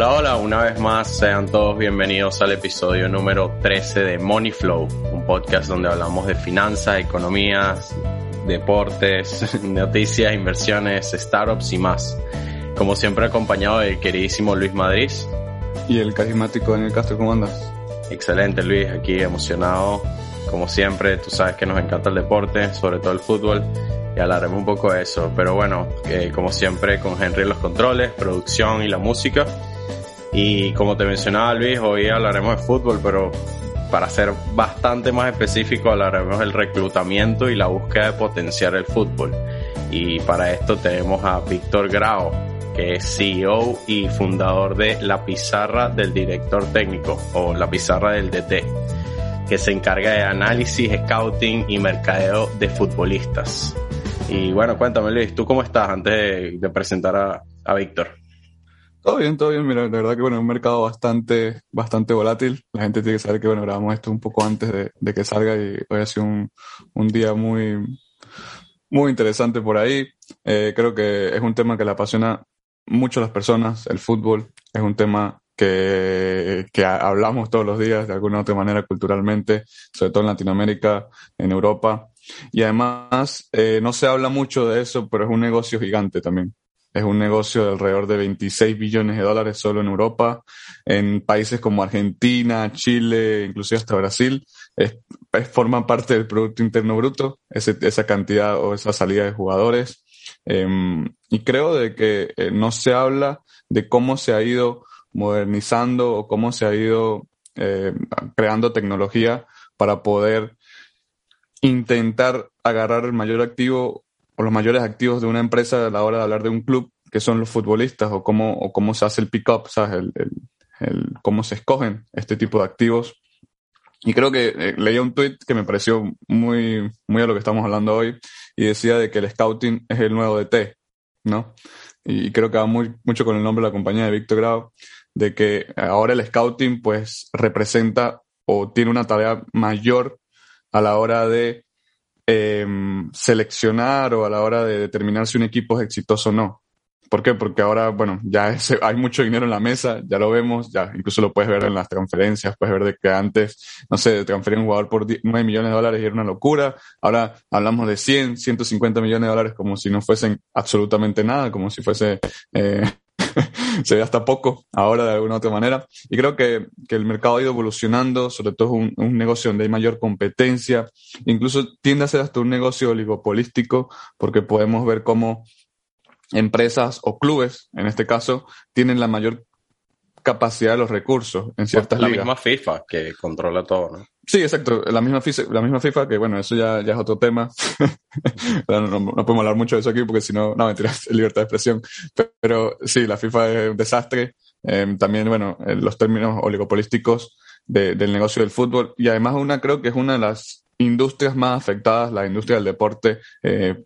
Hola, hola, una vez más sean todos bienvenidos al episodio número 13 de Money Flow, un podcast donde hablamos de finanzas, economías, deportes, noticias, inversiones, startups y más. Como siempre acompañado del queridísimo Luis Madrid. Y el carismático Daniel Castro, ¿cómo andas? Excelente Luis, aquí emocionado. Como siempre, tú sabes que nos encanta el deporte, sobre todo el fútbol, y hablaremos un poco de eso. Pero bueno, eh, como siempre, con Henry en los controles, producción y la música. Y como te mencionaba Luis, hoy hablaremos de fútbol, pero para ser bastante más específico, hablaremos del reclutamiento y la búsqueda de potenciar el fútbol. Y para esto tenemos a Víctor Grau, que es CEO y fundador de La Pizarra del Director Técnico o La Pizarra del DT, que se encarga de análisis, scouting y mercadeo de futbolistas. Y bueno, cuéntame Luis, ¿tú cómo estás antes de, presentar a, a Víctor? Todo bien, todo bien. Mira, la verdad que bueno, es un mercado bastante, bastante volátil. La gente tiene que saber que bueno, grabamos esto un poco antes de, de que salga y hoy ha sido un, un día muy, muy interesante por ahí. Eh, creo que es un tema que le apasiona mucho a las personas, el fútbol. Es un tema que, que hablamos todos los días de alguna otra manera culturalmente, sobre todo en Latinoamérica, en Europa. Y además, eh, no se habla mucho de eso, pero es un negocio gigante también. Es un negocio de alrededor de 26 billones de dólares solo en Europa, en países como Argentina, Chile, inclusive hasta Brasil. Es, forma parte del Producto Interno Bruto, esa cantidad o esa salida de jugadores. Em, y creo de que eh, no se habla de cómo se ha ido modernizando o cómo se ha ido eh, creando tecnología para poder intentar agarrar el mayor activo o los mayores activos de una empresa a la hora de hablar de un club, que son los futbolistas, o cómo, o cómo se hace el pick-up, ¿sabes? El, el, el, cómo se escogen este tipo de activos. Y creo que eh, leía un tweet que me pareció muy, muy a lo que estamos hablando hoy, y decía de que el scouting es el nuevo DT, ¿no? Y creo que va muy, mucho con el nombre de la compañía de Víctor Grau, de que ahora el scouting pues representa o tiene una tarea mayor a la hora de eh, seleccionar o a la hora de determinar si un equipo es exitoso o no. ¿Por qué? Porque ahora, bueno, ya hay mucho dinero en la mesa, ya lo vemos, ya incluso lo puedes ver en las transferencias, puedes ver de que antes, no sé, transferir un jugador por 9 millones de dólares y era una locura. Ahora hablamos de 100, 150 millones de dólares como si no fuesen absolutamente nada, como si fuese eh, se ve hasta poco ahora de alguna otra manera. Y creo que, que el mercado ha ido evolucionando, sobre todo un, un, negocio donde hay mayor competencia, incluso tiende a ser hasta un negocio oligopolístico, porque podemos ver cómo empresas o clubes, en este caso, tienen la mayor capacidad de los recursos en ciertas la ligas. misma FIFA que controla todo, ¿no? Sí, exacto. La misma, FIFA, que bueno, eso ya, ya es otro tema. no, podemos hablar mucho de eso aquí porque si no, no, mentira, es libertad de expresión. Pero, sí, la FIFA es un desastre. Eh, también, bueno, los términos oligopolísticos de, del negocio del fútbol. Y además una, creo que es una de las industrias más afectadas, la industria del deporte eh,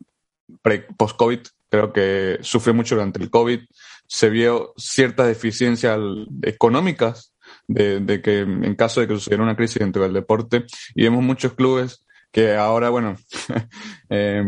post-COVID. Creo que sufrió mucho durante el COVID. Se vio ciertas deficiencias económicas de, de, que en caso de que sucediera una crisis dentro del deporte, y vemos muchos clubes que ahora, bueno, eh,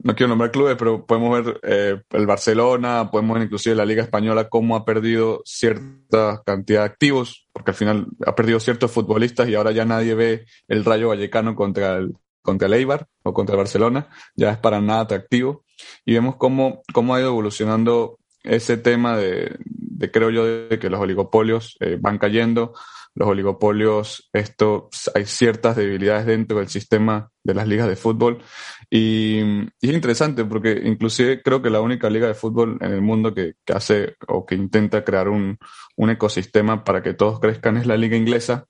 no quiero nombrar clubes, pero podemos ver eh, el Barcelona, podemos ver inclusive la Liga Española cómo ha perdido cierta cantidad de activos, porque al final ha perdido ciertos futbolistas y ahora ya nadie ve el Rayo Vallecano contra el, contra el Eibar o contra el Barcelona, ya es para nada atractivo. Y vemos cómo, cómo ha ido evolucionando ese tema de, de creo yo, de que los oligopolios eh, van cayendo. Los oligopolios, esto, hay ciertas debilidades dentro del sistema de las ligas de fútbol. Y, y, es interesante porque inclusive creo que la única liga de fútbol en el mundo que, que hace o que intenta crear un, un ecosistema para que todos crezcan es la liga inglesa,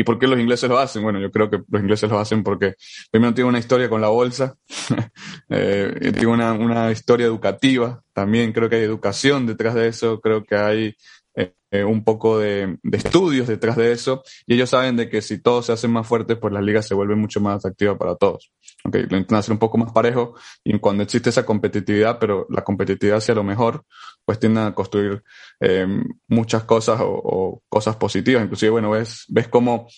¿Y por qué los ingleses lo hacen? Bueno, yo creo que los ingleses lo hacen porque primero tiene una historia con la bolsa, eh, tiene una, una, historia educativa, también creo que hay educación detrás de eso, creo que hay eh, un poco de, de, estudios detrás de eso, y ellos saben de que si todos se hacen más fuertes, pues las ligas se vuelven mucho más atractivas para todos. Okay, lo intentan hacer un poco más parejo, y cuando existe esa competitividad, pero la competitividad hacia lo mejor, pues tienden a construir eh, muchas cosas o, o, cosas positivas. Inclusive, bueno, ves, ves cómo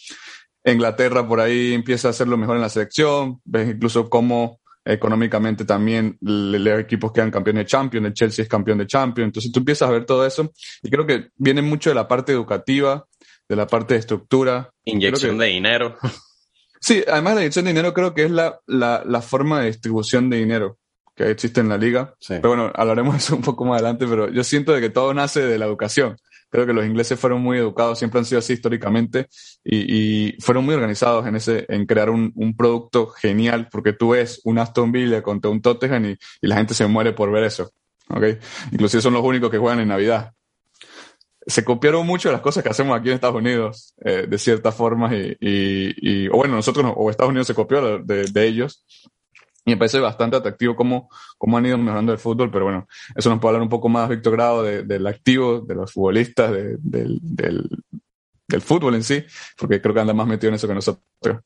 Inglaterra por ahí empieza a hacerlo mejor en la selección, ves incluso cómo económicamente también los equipos quedan campeones de Champions, el Chelsea es campeón de Champions, entonces tú empiezas a ver todo eso y creo que viene mucho de la parte educativa, de la parte de estructura. Inyección de dinero. Sí, además la inyección de dinero creo que es la, la, la forma de distribución de dinero que existe en la liga. Pero bueno, hablaremos de eso un poco más adelante, pero yo siento de que todo nace de la educación. Creo que los ingleses fueron muy educados, siempre han sido así históricamente y, fueron muy organizados en ese, en crear un, un, producto genial, porque tú ves un Aston Villa contra un Tottenham y, la gente se muere por ver eso. ¿okay? Inclusive son los únicos que juegan en Navidad. Se copiaron mucho de las cosas que hacemos aquí en Estados Unidos, eh, de ciertas formas, y, y, bueno, nosotros, o Estados Unidos se copió de, ellos, me parece bastante atractivo cómo, cómo han ido mejorando el fútbol, pero bueno, eso nos puede hablar un poco más Víctor Grado de, del activo, de los futbolistas, de, del, del, del, fútbol en sí, porque creo que anda más metido en eso que nosotros.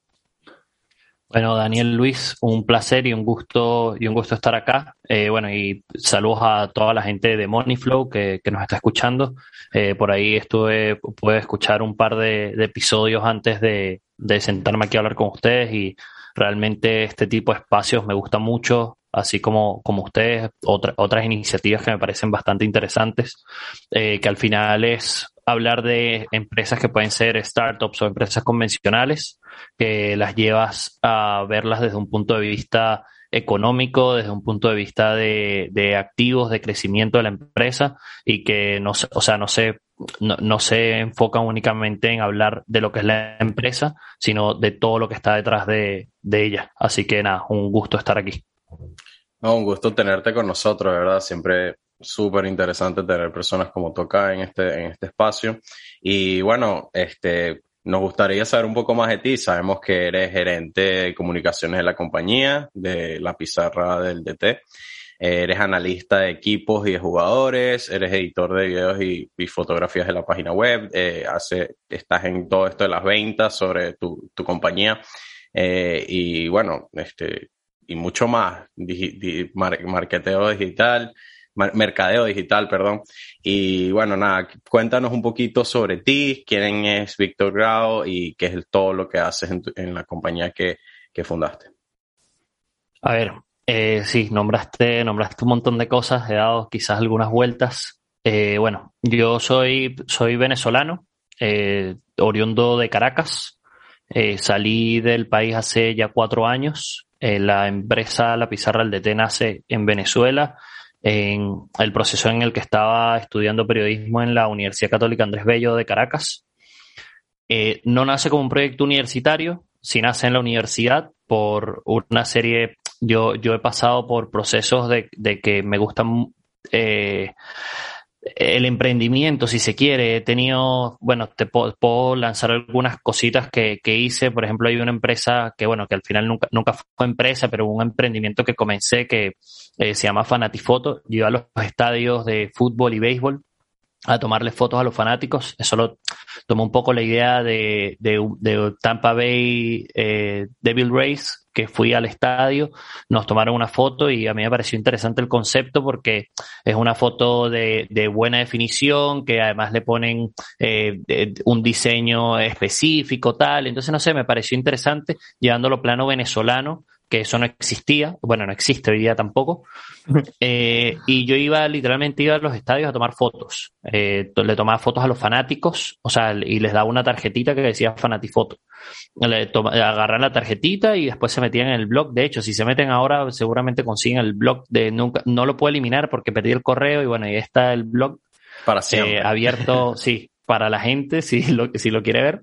Bueno, Daniel Luis, un placer y un gusto y un gusto estar acá. Eh, bueno, y saludos a toda la gente de Moneyflow que, que nos está escuchando. Eh, por ahí estuve, pude escuchar un par de, episodios antes de, de sentarme aquí a hablar con ustedes y Realmente este tipo de espacios me gusta mucho, así como, como ustedes, otra, otras iniciativas que me parecen bastante interesantes, eh, que al final es hablar de empresas que pueden ser startups o empresas convencionales, que las llevas a verlas desde un punto de vista económico, desde un punto de vista de, de activos, de crecimiento de la empresa y que no, o sea, no se no, no, se enfocan únicamente en hablar de lo que es la empresa, sino de todo lo que está detrás de, de ella. Así que nada, un gusto estar aquí. No, un gusto tenerte con nosotros, verdad. Siempre súper interesante tener personas como toca en este, en este espacio. Y bueno, este, nos gustaría saber un poco más de ti. Sabemos que eres gerente de comunicaciones de la compañía, de la pizarra del DT eres analista de equipos y de jugadores, eres editor de videos y, fotografías de la página web, eh, hace, estás en todo esto de las ventas sobre tu, compañía eh, y bueno, este, y mucho más, digi, di, mar, marketeo digital, mar, mercadeo digital, perdón. Y bueno, nada, cuéntanos un poquito sobre ti, quién es Víctor Grau y qué es todo lo que haces en, en la compañía que, que fundaste. A ver, eh, sí, nombraste, nombraste un montón de cosas, he dado quizás algunas vueltas. Eh, bueno, yo soy, soy venezolano, eh, oriundo de Caracas. Eh, salí del país hace ya cuatro años. La empresa La Pizarra del DT nace en Venezuela, en el proceso en el que estaba estudiando periodismo en la Universidad Católica Andrés Bello de Caracas. No nace como un proyecto universitario, sí nace en la universidad por una serie yo, yo he pasado por procesos de, de que me gustan eh, el emprendimiento, si se quiere. He tenido, bueno, te puedo, puedo lanzar algunas cositas que, que, hice. Por ejemplo, hay una empresa que, bueno, que al final nunca, nunca fue empresa, pero un emprendimiento que comencé que eh, se llama Fanatifoto. Yo iba a los estadios de fútbol y béisbol a tomarle fotos a los fanáticos. Eso lo tomó un poco la idea de, de, Tampa Bay eh, Devil Race, que fui al estadio, nos tomaron una foto y a mí me pareció interesante el concepto porque es una foto de, de buena definición, que además le ponen eh, un diseño específico, tal. Entonces, no sé, me pareció interesante llevándolo plano venezolano que eso no existía, bueno, no existe hoy día tampoco, eh, y yo iba, literalmente iba a los estadios a tomar fotos, eh, le tomaba fotos a los fanáticos, o sea, y les daba una tarjetita que decía fanatifoto, le agarran la tarjetita y después se metían en el blog, de hecho, si se meten ahora seguramente consiguen el blog de nunca, no lo puedo eliminar porque perdí el correo y bueno, ahí está el blog. Para siempre. Eh, abierto, sí, para la gente, si lo, si lo quiere ver.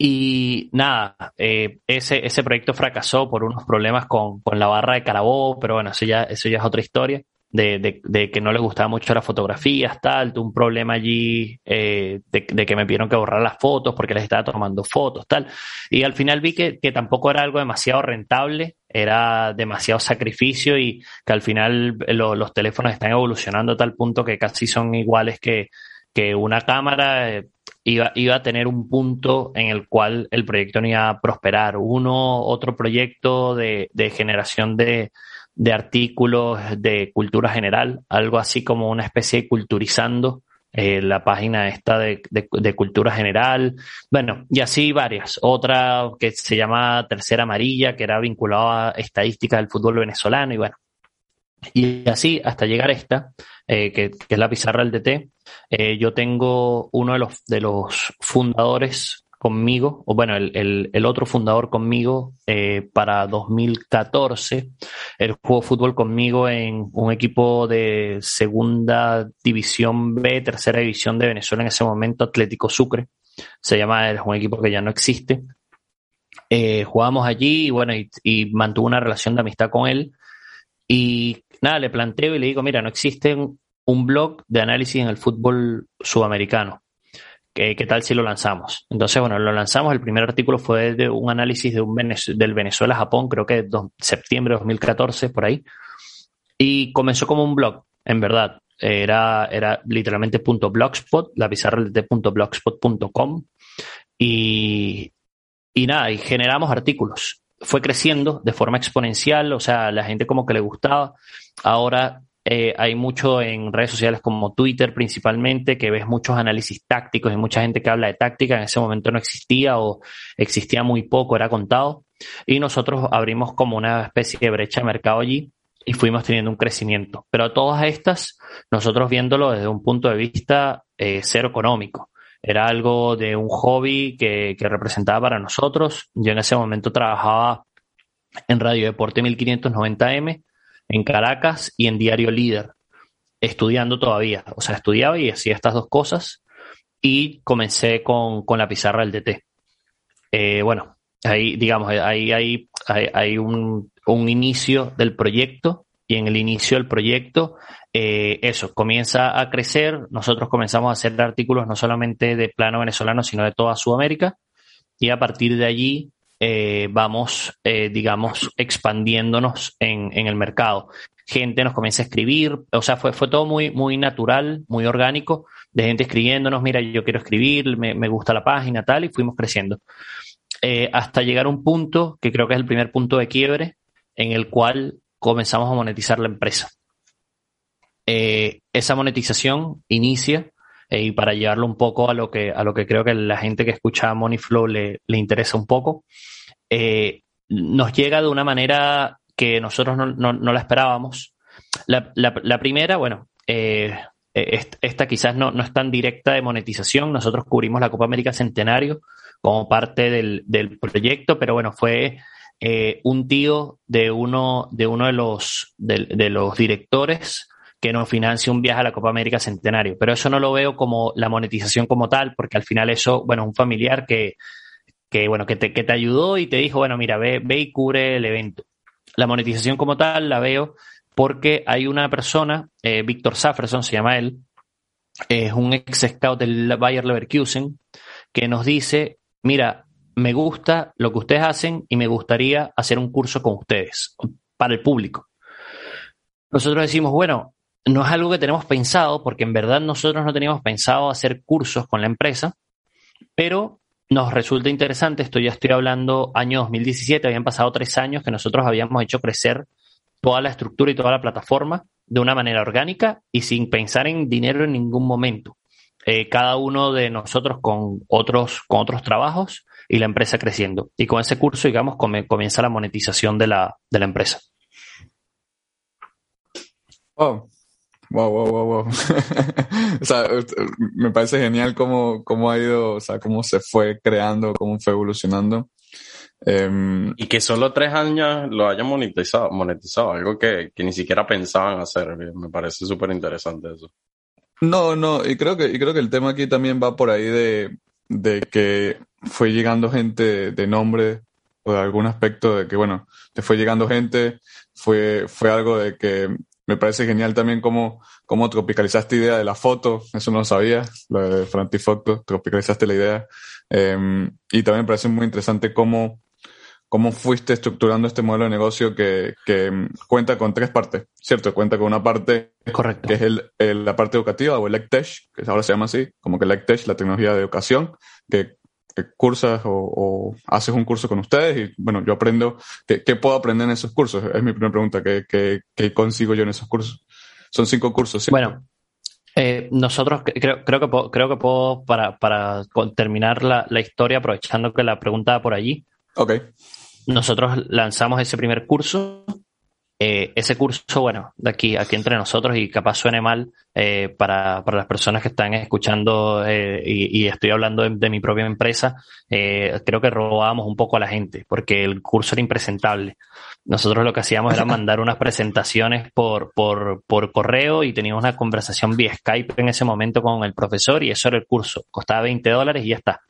Y nada, eh, ese, ese proyecto fracasó por unos problemas con, con la barra de Carabó, pero bueno, eso ya, eso ya es otra historia. De, de, de, que no les gustaba mucho las fotografías, tal, tuve un problema allí eh, de, de, que me pidieron que borrar las fotos porque les estaba tomando fotos, tal. Y al final vi que, que tampoco era algo demasiado rentable, era demasiado sacrificio y que al final lo, los teléfonos están evolucionando a tal punto que casi son iguales que, que una cámara. Iba, iba a tener un punto en el cual el proyecto no iba a prosperar. Uno, otro proyecto de, generación de, artículos de cultura general, algo así como una especie de culturizando eh, la página esta de, de, cultura general, bueno, y así varias. Otra que se llama Tercera Amarilla, que era vinculada a estadísticas del fútbol venezolano, y bueno. Y así hasta llegar a esta, eh, que, que, es la pizarra del DT. Eh, yo tengo uno de los, de los fundadores conmigo, o bueno, el, el, otro fundador conmigo eh, para 2014. Él jugó fútbol conmigo en un equipo de segunda división B, tercera división de Venezuela en ese momento, Atlético Sucre. Se llama, es un equipo que ya no existe. Eh, jugábamos allí y bueno, y, y, mantuvo una relación de amistad con él. Y nada, le planteo y le digo, mira, no existe un blog de análisis en el fútbol sudamericano ¿qué, tal si lo lanzamos? Entonces, bueno, lo lanzamos. El primer artículo fue de un análisis de un del Venezuela-Japón, creo que de septiembre de 2014, por ahí. Y comenzó como un blog, en verdad. Era, era literalmente punto blogspot, la pizarra de blogspot.com. Y, y nada, y generamos artículos. Fue creciendo de forma exponencial, o sea, la gente como que le gustaba. Ahora eh, hay mucho en redes sociales como Twitter principalmente, que ves muchos análisis tácticos y mucha gente que habla de táctica. En ese momento no existía o existía muy poco, era contado. Y nosotros abrimos como una especie de brecha de mercado allí y fuimos teniendo un crecimiento. Pero todas estas, nosotros viéndolo desde un punto de vista eh, cero económico. Era algo de un hobby que, representaba para nosotros. Yo en ese momento trabajaba en Radio Deporte 1590M en Caracas y en Diario Líder, estudiando todavía. O sea, estudiaba y hacía estas dos cosas y comencé con, la pizarra del DT. Eh, bueno, ahí, digamos, ahí hay, hay, un, inicio del proyecto y en el inicio del proyecto, eh, eso, comienza a crecer. Nosotros comenzamos a hacer artículos no solamente de plano venezolano, sino de toda Sudamérica. Y a partir de allí eh, vamos, eh, digamos, expandiéndonos en, el mercado. Gente nos comienza a escribir, o sea, fue, fue todo muy, muy natural, muy orgánico, de gente escribiéndonos, mira, yo quiero escribir, me, me gusta la página, tal, y fuimos creciendo. Eh, hasta llegar a un punto, que creo que es el primer punto de quiebre, en el cual comenzamos a monetizar la empresa. esa monetización inicia y para llevarlo un poco a lo que, a lo que creo que la gente que escucha Moneyflow le, le interesa un poco, eh, nos llega de una manera que nosotros no, no, la esperábamos. La, la, primera, bueno, eh, esta quizás no, no, es tan directa de monetización. Nosotros cubrimos la Copa América Centenario como parte del, del proyecto, pero bueno, fue eh, un tío de uno de, uno de, los, de, de los directores que nos financie un viaje a la Copa América Centenario. Pero eso no lo veo como la monetización como tal, porque al final eso, bueno, un familiar que, que bueno, que te, que te ayudó y te dijo, bueno, mira, ve, ve y cubre el evento. La monetización como tal la veo porque hay una persona, eh, Víctor Safferson se llama él, es un ex scout del Bayer Leverkusen, que nos dice, mira, me gusta lo que ustedes hacen y me gustaría hacer un curso con ustedes, para el público. Nosotros decimos, bueno, no es algo que tenemos pensado, porque en verdad nosotros no teníamos pensado hacer cursos con la empresa, pero nos resulta interesante, esto ya estoy hablando año 2017, habían pasado tres años que nosotros habíamos hecho crecer toda la estructura y toda la plataforma de una manera orgánica y sin pensar en dinero en ningún momento. Eh, cada uno de nosotros con otros, con otros trabajos y la empresa creciendo. Y con ese curso, digamos, comienza la monetización de la, de la empresa. Oh, Wow, wow, wow, wow. o sea, me parece genial cómo, cómo ha ido, o sea, cómo se fue creando, cómo fue evolucionando. Em, y que solo tres años lo hayan monetizado, monetizado algo que, que ni siquiera pensaban hacer. Me parece súper interesante eso. No, no, y creo que, y creo que el tema aquí también va por ahí de, de que fue llegando gente de nombre o de algún aspecto de que, bueno, te fue llegando gente, fue, fue algo de que me parece genial también cómo, cómo tropicalizaste idea de la foto, eso no lo sabía, lo de Frantifoto, tropicalizaste la idea. Em, y también me parece muy interesante cómo, cómo fuiste estructurando este modelo de negocio que, que cuenta con tres partes, ¿cierto? Cuenta con una parte Correcto. que es el, la parte educativa o el ECTECH, que ahora se llama así, como que el ECTECH, la tecnología de educación, que cursas o, haces un curso con ustedes y bueno, yo aprendo, ¿qué, puedo aprender en esos cursos? Es mi primera pregunta, ¿qué, qué, consigo yo en esos cursos? Son cinco cursos. Bueno, Eh, nosotros creo, creo, que puedo, creo que puedo, para, para terminar la, la, historia, aprovechando que la pregunta va por allí. Ok. Nosotros lanzamos ese primer curso eh, ese curso, bueno, de aquí, aquí entre nosotros y capaz suene mal eh, para, para, las personas que están escuchando eh, y, y, estoy hablando de, de mi propia empresa, creo que robábamos un poco a la gente porque el curso era impresentable. Nosotros lo que hacíamos era mandar unas presentaciones por, por, por correo y teníamos una conversación vía Skype en ese momento con el profesor y eso era el curso. Costaba 20 dólares y ya está.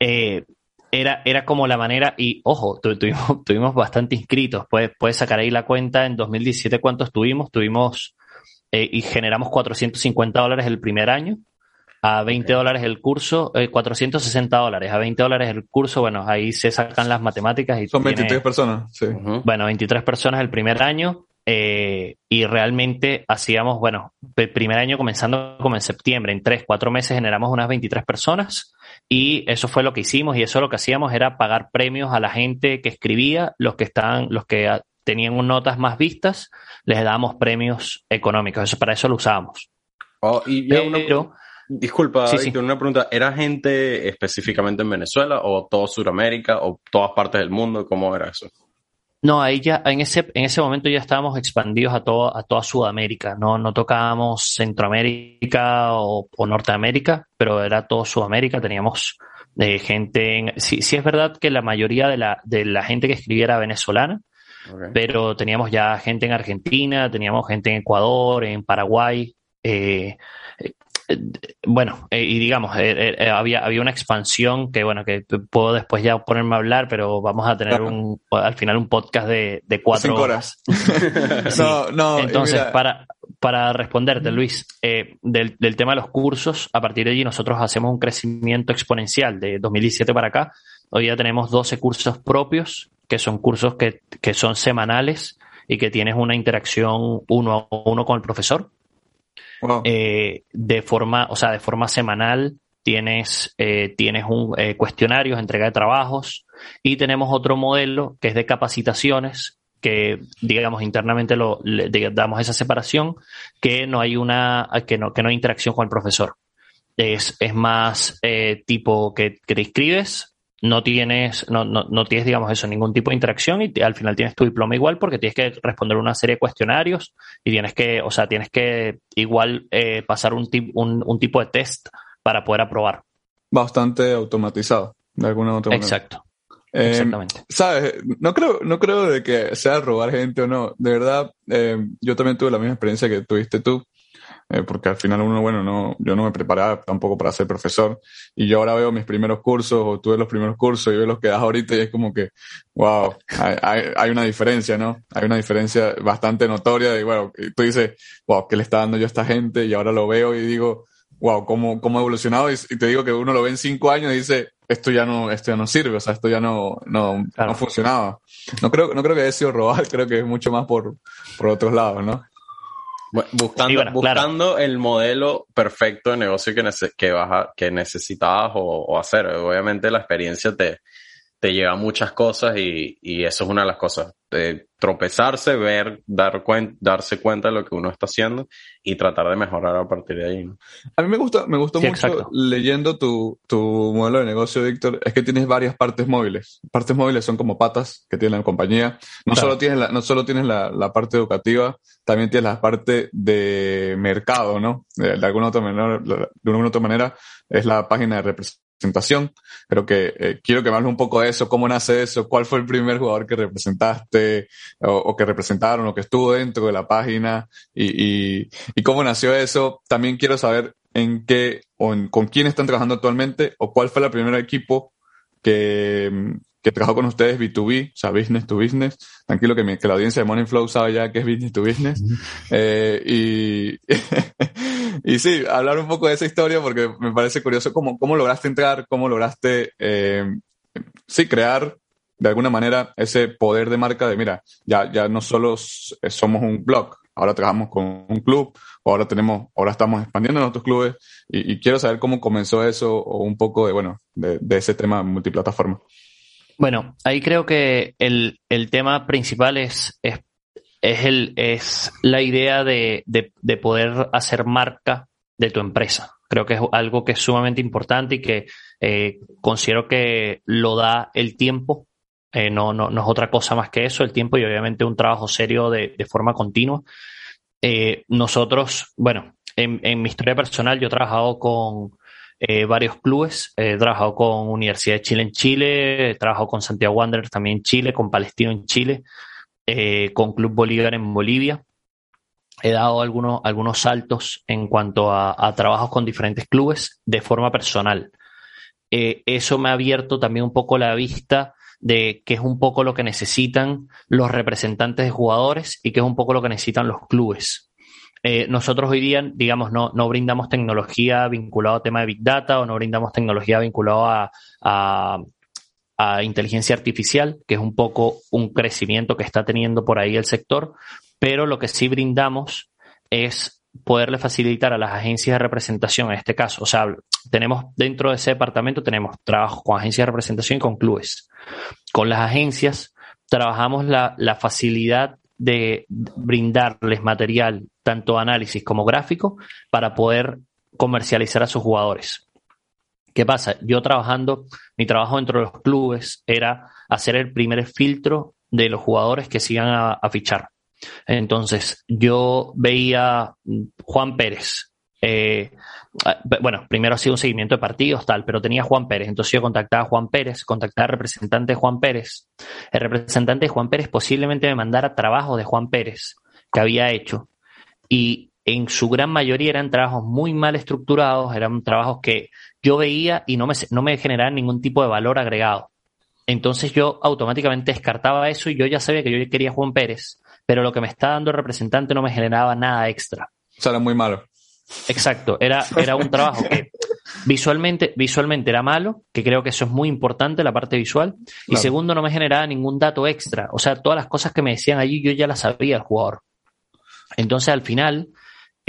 Eh, era, era como la manera, y ojo, tuvimos, tuvimos bastante inscritos, puedes, puedes sacar ahí la cuenta, en 2017 cuántos tuvimos, tuvimos eh, y generamos 450 dólares el primer año, a 20 dólares el curso, eh, 460 dólares, a 20 dólares el curso, bueno, ahí se sacan las matemáticas. y Son 23 tiene, personas, sí. Bueno, 23 personas el primer año, eh, y realmente hacíamos, bueno, el primer año comenzando como en septiembre, en tres, cuatro meses generamos unas 23 personas y eso fue lo que hicimos y eso lo que hacíamos era pagar premios a la gente que escribía, los que estaban, los que tenían notas más vistas, les dábamos premios económicos. Eso, para eso lo usábamos. Oh, y Pero, una, disculpa, sí, sí. una pregunta. ¿Era gente específicamente en Venezuela o todo Sudamérica o todas partes del mundo? ¿Cómo era eso? No, ahí ya, en ese, en ese momento ya estábamos expandidos a todo, a toda Sudamérica. No, no tocábamos Centroamérica o, o Norteamérica, pero era todo Sudamérica. Teníamos eh, gente en, sí, sí es verdad que la mayoría de la, de la gente que escribía era venezolana, okay. pero teníamos ya gente en Argentina, teníamos gente en Ecuador, en Paraguay, eh, bueno, eh, y digamos, eh, eh, había, había una expansión que, bueno, que puedo después ya ponerme a hablar, pero vamos a tener un, al final un podcast de, de cuatro Cinco horas. sí. no, no, Entonces, para, para responderte, Luis, eh, del, del, tema de los cursos, a partir de allí nosotros hacemos un crecimiento exponencial de 2017 para acá. Hoy ya tenemos 12 cursos propios, que son cursos que, que son semanales y que tienes una interacción uno a uno con el profesor. Eh, de forma, o sea, de forma semanal tienes, eh, tienes un eh, cuestionarios, entrega de trabajos y tenemos otro modelo que es de capacitaciones que digamos internamente lo, le, damos esa separación que no hay una que no, que no hay interacción con el profesor. Es, es más eh, tipo que, que te inscribes no tienes, no, no, no, tienes, digamos, eso, ningún tipo de interacción y te, al final tienes tu diploma igual porque tienes que responder una serie de cuestionarios y tienes que, o sea, tienes que igual eh, pasar un, un, un, tipo de test para poder aprobar. Bastante automatizado, de alguna otra manera. Exacto. Eh, Exactamente. Sabes, no creo, no creo de que sea robar gente o no. De verdad, eh, yo también tuve la misma experiencia que tuviste tú eh, porque al final uno, bueno, no, yo no me preparaba tampoco para ser profesor y yo ahora veo mis primeros cursos o tuve los primeros cursos y veo los que das ahorita y es como que, wow, hay, hay, hay una diferencia, ¿no? Hay una diferencia bastante notoria y bueno, tú dices, wow, ¿qué le está dando yo a esta gente? Y ahora lo veo y digo, wow, cómo, cómo ha evolucionado y, y te digo que uno lo ve en cinco años y dice, esto ya no, esto ya no sirve, o sea, esto ya no, no, claro. no funcionaba. No creo, no creo que haya sido robar, creo que es mucho más por, por otros lados, ¿no? Buscando, sí, bueno, buscando claro. el modelo perfecto de negocio que, nece que, vas a, que necesitabas o, o, hacer. Obviamente la experiencia te, te lleva a muchas cosas y, y, eso es una de las cosas. De tropezarse, ver, dar cuen darse cuenta de lo que uno está haciendo y tratar de mejorar a partir de ahí. ¿no? A mí me gusta, me gustó sí, mucho exacto. leyendo tu, tu modelo de negocio, Víctor, es que tienes varias partes móviles. Partes móviles son como patas que tiene la compañía. No claro. solo tienes la, no solo tienes la, la, parte educativa, también tienes la parte de mercado, ¿no? De, de alguna otra manera, de una u otra manera, es la página de representación representación. Pero que eh, quiero que me hables un poco de eso, cómo nace eso, cuál fue el primer jugador que representaste o, o que representaron o que estuvo dentro de la página y, y, y, cómo nació eso. También quiero saber en qué o en, con quién están trabajando actualmente o cuál fue el primer equipo que, que trabajó con ustedes B2B, o sea, business to business. Tranquilo que, mi, que la audiencia de Money Flow sabe ya que es business to business. Eh, y, y sí, hablar un poco de esa historia porque me parece curioso cómo, cómo lograste entrar, cómo lograste, eh, sí, crear de alguna manera ese poder de marca de, mira, ya, ya no solo somos un blog, ahora trabajamos con un club, o ahora tenemos, ahora estamos expandiendo nuestros clubes y, quiero saber cómo comenzó eso o un poco de, bueno, de, de ese tema multiplataforma. Bueno, ahí creo que el, el tema principal es es, el, es la idea de, de, poder hacer marca de tu empresa. Creo que es algo que es sumamente importante y que eh, considero que lo da el tiempo. Eh, no, no, es otra cosa más que eso, el tiempo y obviamente un trabajo serio de, de forma continua. Eh, nosotros, bueno, en, en, mi historia personal yo he trabajado con varios clubes, he trabajado con Universidad de Chile en Chile, he trabajado con Santiago Wanderers también en Chile, con Palestino en Chile, eh, con Club Bolívar en Bolivia. He dado algunos, algunos saltos en cuanto a, trabajos con diferentes clubes de forma personal. Eh, eso me ha abierto también un poco la vista de qué es un poco lo que necesitan los representantes de jugadores y qué es un poco lo que necesitan los clubes. Eh, nosotros hoy día, digamos, no, no brindamos tecnología vinculada a tema de Big Data o no brindamos tecnología vinculada a, a inteligencia artificial, que es un poco un crecimiento que está teniendo por ahí el sector, pero lo que sí brindamos es poderle facilitar a las agencias de representación en este caso. O sea, tenemos dentro de ese departamento, tenemos trabajo con agencias de representación y con clubes. Con las agencias trabajamos la, la facilidad de brindarles material, tanto análisis como gráfico, para poder comercializar a sus jugadores. ¿Qué pasa? Yo trabajando, mi trabajo dentro de los clubes era hacer el primer filtro de los jugadores que sigan a, fichar. Entonces, yo veía Juan Pérez. Eh, bueno, primero ha sido un seguimiento de partidos, tal, pero tenía Juan Pérez. Entonces yo contactaba a Juan Pérez, contactaba al representante de Juan Pérez. El representante de Juan Pérez posiblemente me mandara trabajo de Juan Pérez que había hecho. Y en su gran mayoría eran trabajos muy mal estructurados, eran trabajos que yo veía y no me, no me generaban ningún tipo de valor agregado. Entonces yo automáticamente descartaba eso y yo ya sabía que yo quería Juan Pérez, pero lo que me estaba dando el representante no me generaba nada extra. O sea, era muy malo. Exacto, era, era un trabajo que visualmente, visualmente era malo, que creo que eso es muy importante, la parte visual, y segundo, no me generaba ningún dato extra. O sea, todas las cosas que me decían allí yo ya las sabía el jugador. Entonces, al final,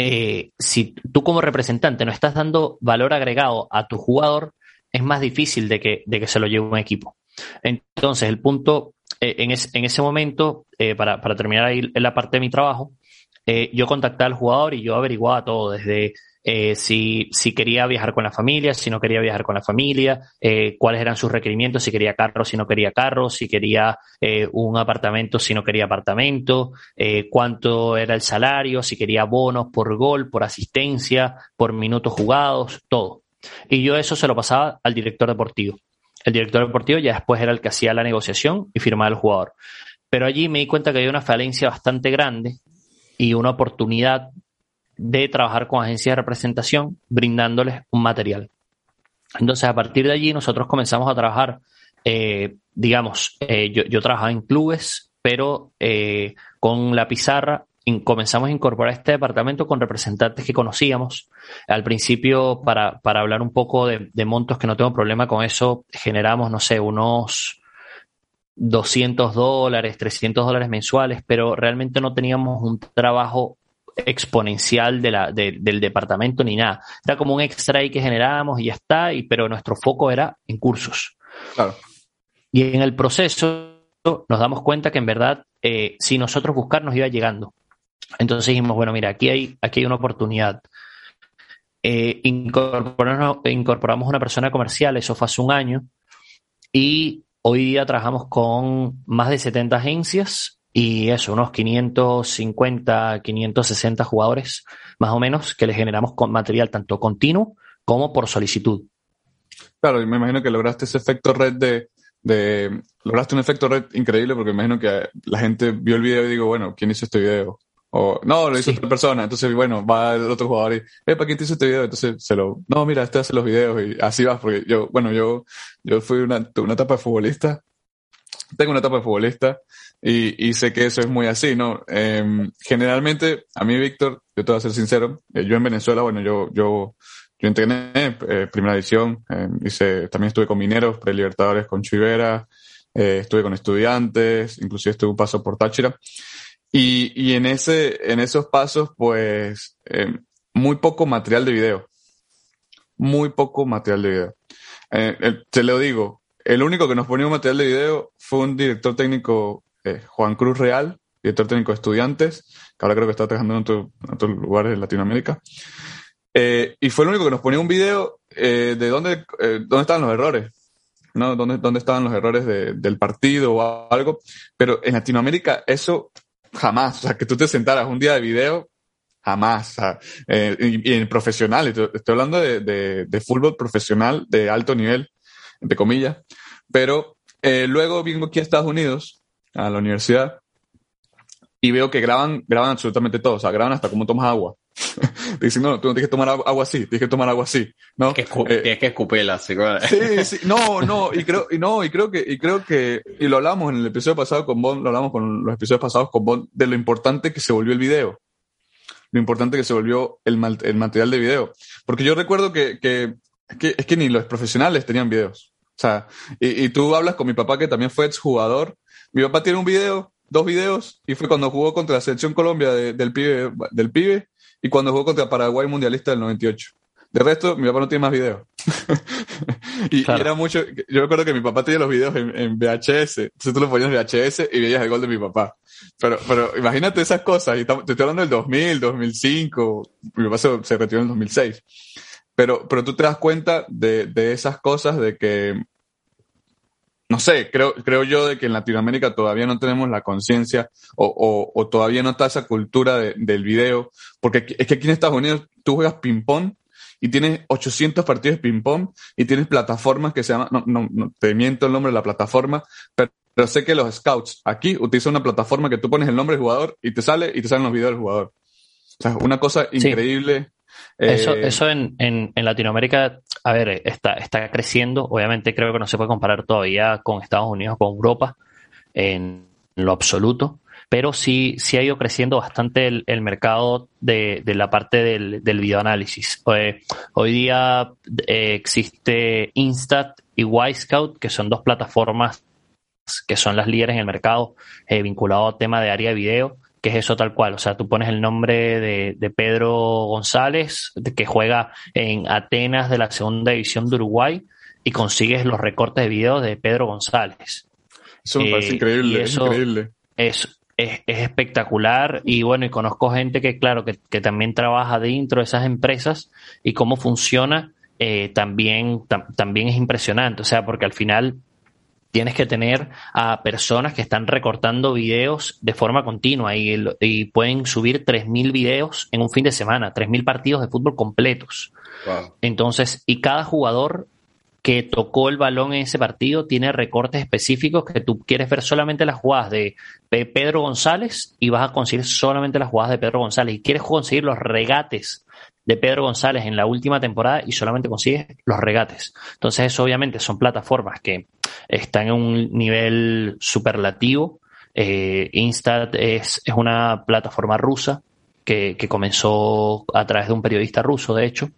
eh, si tú como representante no estás dando valor agregado a tu jugador, es más difícil de que, de que se lo lleve un equipo. Entonces, el punto, eh, en, en, ese momento, eh, para, para, terminar ahí la parte de mi trabajo, yo contactaba al jugador y yo averiguaba todo, desde eh, si, si, quería viajar con la familia, si no quería viajar con la familia, eh, cuáles eran sus requerimientos, si quería carro, si no quería carro, si quería eh, un apartamento, si no quería apartamento, cuánto era el salario, si quería bonos por gol, por asistencia, por minutos jugados, todo. Y yo eso se lo pasaba al director deportivo. El director deportivo ya después era el que hacía la negociación y firmaba el jugador. Pero allí me di cuenta que había una falencia bastante grande y una oportunidad de trabajar con agencias de representación brindándoles un material. Entonces, a partir de allí, nosotros comenzamos a trabajar, eh, digamos, eh, yo, trabajaba en clubes, pero eh, con la pizarra comenzamos a incorporar este departamento con representantes que conocíamos. Al principio, para, para hablar un poco de, de, montos, que no tengo problema con eso, generamos, no sé, unos 200 dólares, 300 dólares mensuales, pero realmente no teníamos un trabajo exponencial de la, del departamento ni nada. Era como un extra ahí que generábamos y ya está, y, pero nuestro foco era en cursos. Y en el proceso nos damos cuenta que en verdad, eh, si nosotros buscar, nos iba llegando. Entonces dijimos, bueno, mira, aquí hay, aquí hay una oportunidad. Eh, incorporamos, incorporamos una persona comercial, eso fue hace un año, y hoy día trabajamos con más de 70 agencias y eso, unos 550, 560 jugadores más o menos que le generamos con material tanto continuo como por solicitud. Claro, y me imagino que lograste ese efecto red de, de, lograste un efecto red increíble porque me imagino que la gente vio el video y digo, bueno, ¿quién hizo este video? O, no, lo hizo otra persona. Entonces, bueno, va el otro jugador y, eh, ¿para quién te hizo este video? Entonces se lo, no, mira, este hace los videos y así vas, porque yo, bueno, yo, yo fui una, una etapa de futbolista. Tengo una etapa de futbolista y, y, sé que eso es muy así, ¿no? Eh, generalmente, a mí, Víctor, yo te voy a ser sincero, eh, yo en Venezuela, bueno, yo, yo, yo entrené eh, primera edición, em, hice, también estuve con Mineros, pre-Libertadores con Chivera, eh, estuve con estudiantes, inclusive estuve un paso por Táchira. Y, y en ese, en esos pasos, pues, em, muy poco material de video. Muy poco material de video. te lo digo, el único que nos ponía un material de video fue un director técnico eh, Juan Cruz Real, director técnico de estudiantes, que ahora creo que está trabajando en, otros lugares de Latinoamérica. Eh, y fue el único que nos ponía un video eh, de dónde, dónde estaban los errores, ¿no? Dónde, dónde estaban los errores de, del partido o algo. Pero en Latinoamérica eso jamás, o sea, que tú te sentaras un día de video, jamás. Y, en profesional, estoy, hablando de, fútbol profesional de alto nivel, entre comillas. Pero luego vengo aquí a Estados Unidos, a la universidad, y veo que graban, graban absolutamente todo, o sea, graban hasta cómo tomas agua. Dicen, no, tú no tienes que tomar agua así, tienes que tomar agua así, ¿no? Tienes que, eh, tienes que escupirla, sí, sí, sí, no, no, y creo, y no, y creo que, y creo que, y lo hablamos en el episodio pasado con Bond, lo hablamos con los episodios pasados con Bond, de lo importante que se volvió el video. Lo importante que se volvió el, el material de video. Porque yo recuerdo que, que, que, es que ni los profesionales tenían videos. O sea, y, y tú hablas con mi papá que también fue exjugador. Mi papá tiene un video, dos videos, y fue cuando jugó contra la selección Colombia del pibe, del pibe, y cuando jugó contra Paraguay mundialista del 98. De resto, mi papá no tiene más videos. y, era mucho, yo recuerdo que mi papá tenía los videos en, VHS, entonces tú lo ponías en VHS y veías el gol de mi papá. Pero, pero imagínate esas cosas, y te estoy hablando del 2000, 2005, mi papá se, se retiró en el 2006. Pero, pero tú te das cuenta de, de esas cosas, de que no sé, creo, creo yo de que en Latinoamérica todavía no tenemos la conciencia o, o, todavía no está esa cultura del video, porque es que aquí en Estados Unidos tú juegas ping-pong y tienes 800 partidos de ping-pong y tienes plataformas que se llaman, no, no, no, te miento el nombre de la plataforma, pero, sé que los scouts aquí utilizan una plataforma que tú pones el nombre del jugador y te sale y te salen los videos del jugador. O sea, una cosa increíble. Eso, eh, eso en, en, en, Latinoamérica, a ver, está, está creciendo. Obviamente creo que no se puede comparar todavía con Estados Unidos, con Europa, en lo absoluto. Pero sí, sí ha ido creciendo bastante el, el mercado de, de, la parte del, del videoanálisis. Eh, hoy día eh, existe Instat y Wisecout, que son dos plataformas que son las líderes en el mercado eh, vinculado al tema de área de video que es eso tal cual. O sea, tú pones el nombre de, de Pedro González, que juega en Atenas de la segunda división de Uruguay, y consigues los recortes de video de Pedro González. Eso me parece eh, increíble, es increíble. Es, es, espectacular y bueno, y conozco gente que, claro, que, que también trabaja dentro de esas empresas y cómo funciona eh, también, también es impresionante. O sea, porque al final tienes que tener a personas que están recortando videos de forma continua y, y pueden subir 3.000 videos en un fin de semana, 3.000 partidos de fútbol completos. Entonces, y cada jugador que tocó el balón en ese partido tiene recortes específicos que tú quieres ver solamente las jugadas de Pedro González y vas a conseguir solamente las jugadas de Pedro González y quieres conseguir los regates de Pedro González en la última temporada y solamente consigues los regates. Entonces eso obviamente son plataformas que están en un nivel superlativo. Eh, Instat es, es, una plataforma rusa que, que, comenzó a través de un periodista ruso, de hecho.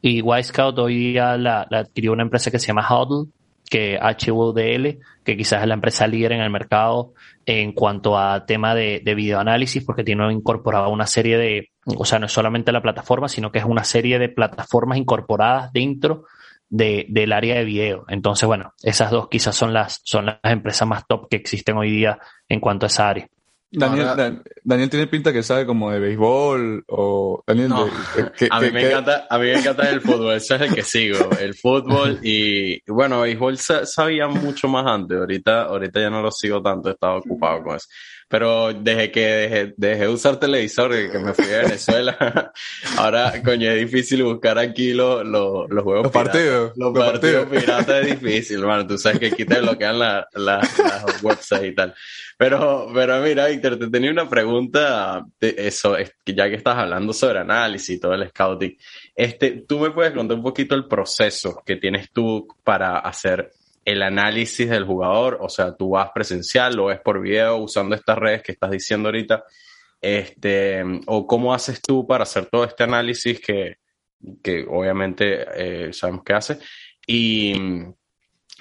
Y Wisecout hoy día la, la adquirió una empresa que se llama Huddle, que HUDL, que quizás es la empresa líder en el mercado en cuanto a tema de, de videoanálisis, porque tiene incorporado una serie de, o sea, no es solamente la plataforma, sino que es una serie de plataformas incorporadas dentro de, del área de video. Entonces, bueno, esas dos quizás son las, son las empresas más top que existen hoy día en cuanto a esa área. Daniel, Daniel tiene pinta que sabe como de béisbol o Daniel a, mí me encanta, a mí me encanta el fútbol, eso es el que sigo, el fútbol y bueno, béisbol sabía mucho más antes, ahorita, ahorita ya no lo sigo tanto, he estado ocupado con eso. Pero desde que dejé, dejé de usar televisor, desde que me fui a Venezuela, ahora, coño, es difícil buscar aquí los, los, los juegos los partidos. Los, partidos, piratas es difícil, hermano. Tú sabes que aquí te bloquean la, la, las websites y tal. Pero, pero mira, Víctor, te tenía una pregunta de eso, ya que estás hablando sobre análisis y todo el scouting. Este, ¿Tú me puedes contar un poquito el proceso que tienes tú para hacer el análisis del jugador, o sea, tú vas presencial, lo ves por video usando estas redes que estás diciendo ahorita, este, o cómo haces tú para hacer todo este análisis que, que obviamente eh, sabemos que hace, y,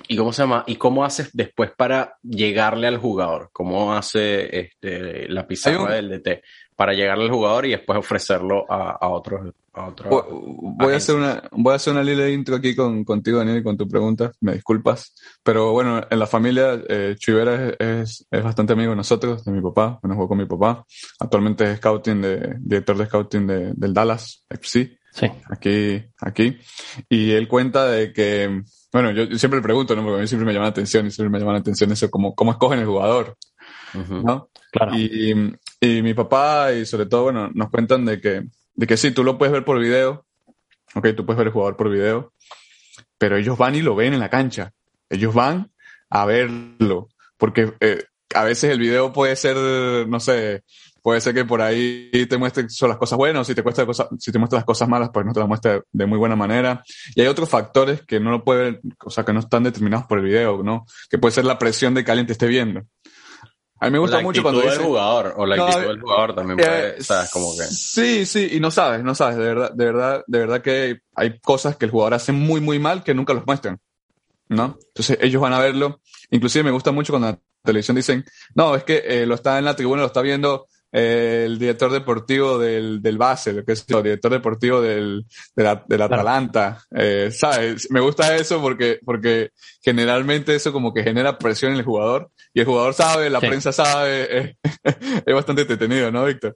y cómo se llama, y cómo haces después para llegarle al jugador, cómo hace este, la pizarra del DT para llegarle al jugador y después ofrecerlo a, a otros voy, a hacer una, voy a hacer una lila intro aquí con, contigo, Daniel, y con tu pregunta. Me disculpas. Pero bueno, en la familia, eh, Chivera es, es, bastante amigo de nosotros, de mi papá. Bueno, juego con mi papá. Actualmente es scouting de, director de scouting de, del Dallas FC. Sí. Aquí, aquí. Y él cuenta de que, bueno, yo, siempre le pregunto, ¿no? Porque a mí siempre me llama la atención y siempre me llama la atención eso, cómo, cómo escogen el jugador. ¿no? Claro. Y, y mi papá y sobre todo, bueno, nos cuentan de que de que sí, tú lo puedes ver por video, ok, tú puedes ver el jugador por video, pero ellos van y lo ven en la cancha. Ellos van a verlo, porque eh, a veces el video puede ser, no sé, puede ser que por ahí te muestre solo las cosas buenas, si te, cuesta cosas, si te muestra las cosas malas, pues no te las muestra de muy buena manera. Y hay otros factores que no lo pueden, o sea, que no están determinados por el video, ¿no? Que puede ser la presión de que alguien te esté viendo. A mí me gusta mucho cuando dice... jugador, o la actitud del jugador también puede, eh, ¿sabes? Como que... Sí, sí, y no sabes, no sabes, de verdad, de verdad, de verdad que hay cosas que el jugador hace muy, muy mal que nunca los muestran, ¿no? Entonces ellos van a verlo, inclusive me gusta mucho cuando en la televisión dicen, no, es que eh, lo está en la tribuna, lo está viendo el director deportivo del, del Basel, que es el director deportivo del, del Atalanta, eh, ¿sabes? Me gusta eso porque, porque generalmente eso como que genera presión en el jugador y el jugador sabe, la prensa sabe, es bastante entretenido, ¿no, Víctor?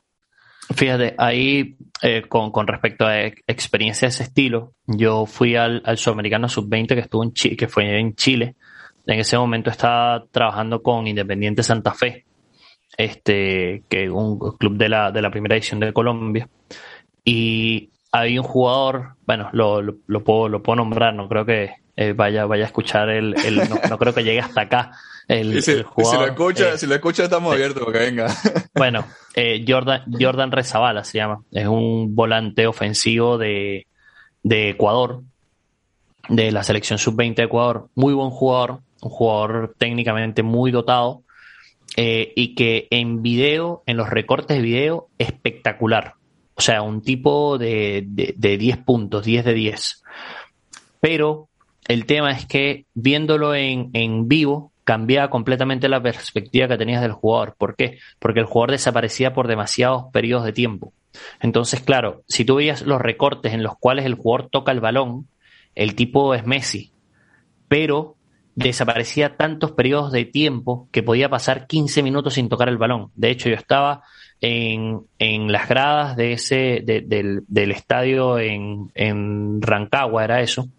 Fíjate, ahí eh, con, con, respecto a experiencia de ese estilo, yo fui al, al Sudamericano Sub-20 que estuvo en Chile, que fue en Chile. En ese momento estaba trabajando con Independiente Santa Fe este, que un club de la, de la primera edición de Colombia. Y hay un jugador, bueno, lo, lo, puedo, lo puedo nombrar, no creo que eh, vaya, vaya a escuchar el, el no, creo que llegue hasta acá. El, si, jugador, lo escucha, eh, si lo escucha estamos abiertos para que venga. Bueno, eh, Jordan, Jordan Rezabala se llama. Es un volante ofensivo de, de Ecuador, de la selección sub-20 de Ecuador. Muy buen jugador, un jugador técnicamente muy dotado eh, y que en video, en los recortes de video, espectacular. O sea, un tipo de, de, 10 puntos, 10 de 10. Pero el tema es que viéndolo en, en vivo, cambiaba completamente la perspectiva que tenías del jugador. ¿Por qué? Porque el jugador desaparecía por demasiados periodos de tiempo. Entonces, claro, si tú veías los recortes en los cuales el jugador toca el balón, el tipo es Messi. Pero desaparecía tantos periodos de tiempo que podía pasar 15 minutos sin tocar el balón. De hecho, yo estaba en, en las gradas de ese, del, del, estadio en, en Rancagua, era eso,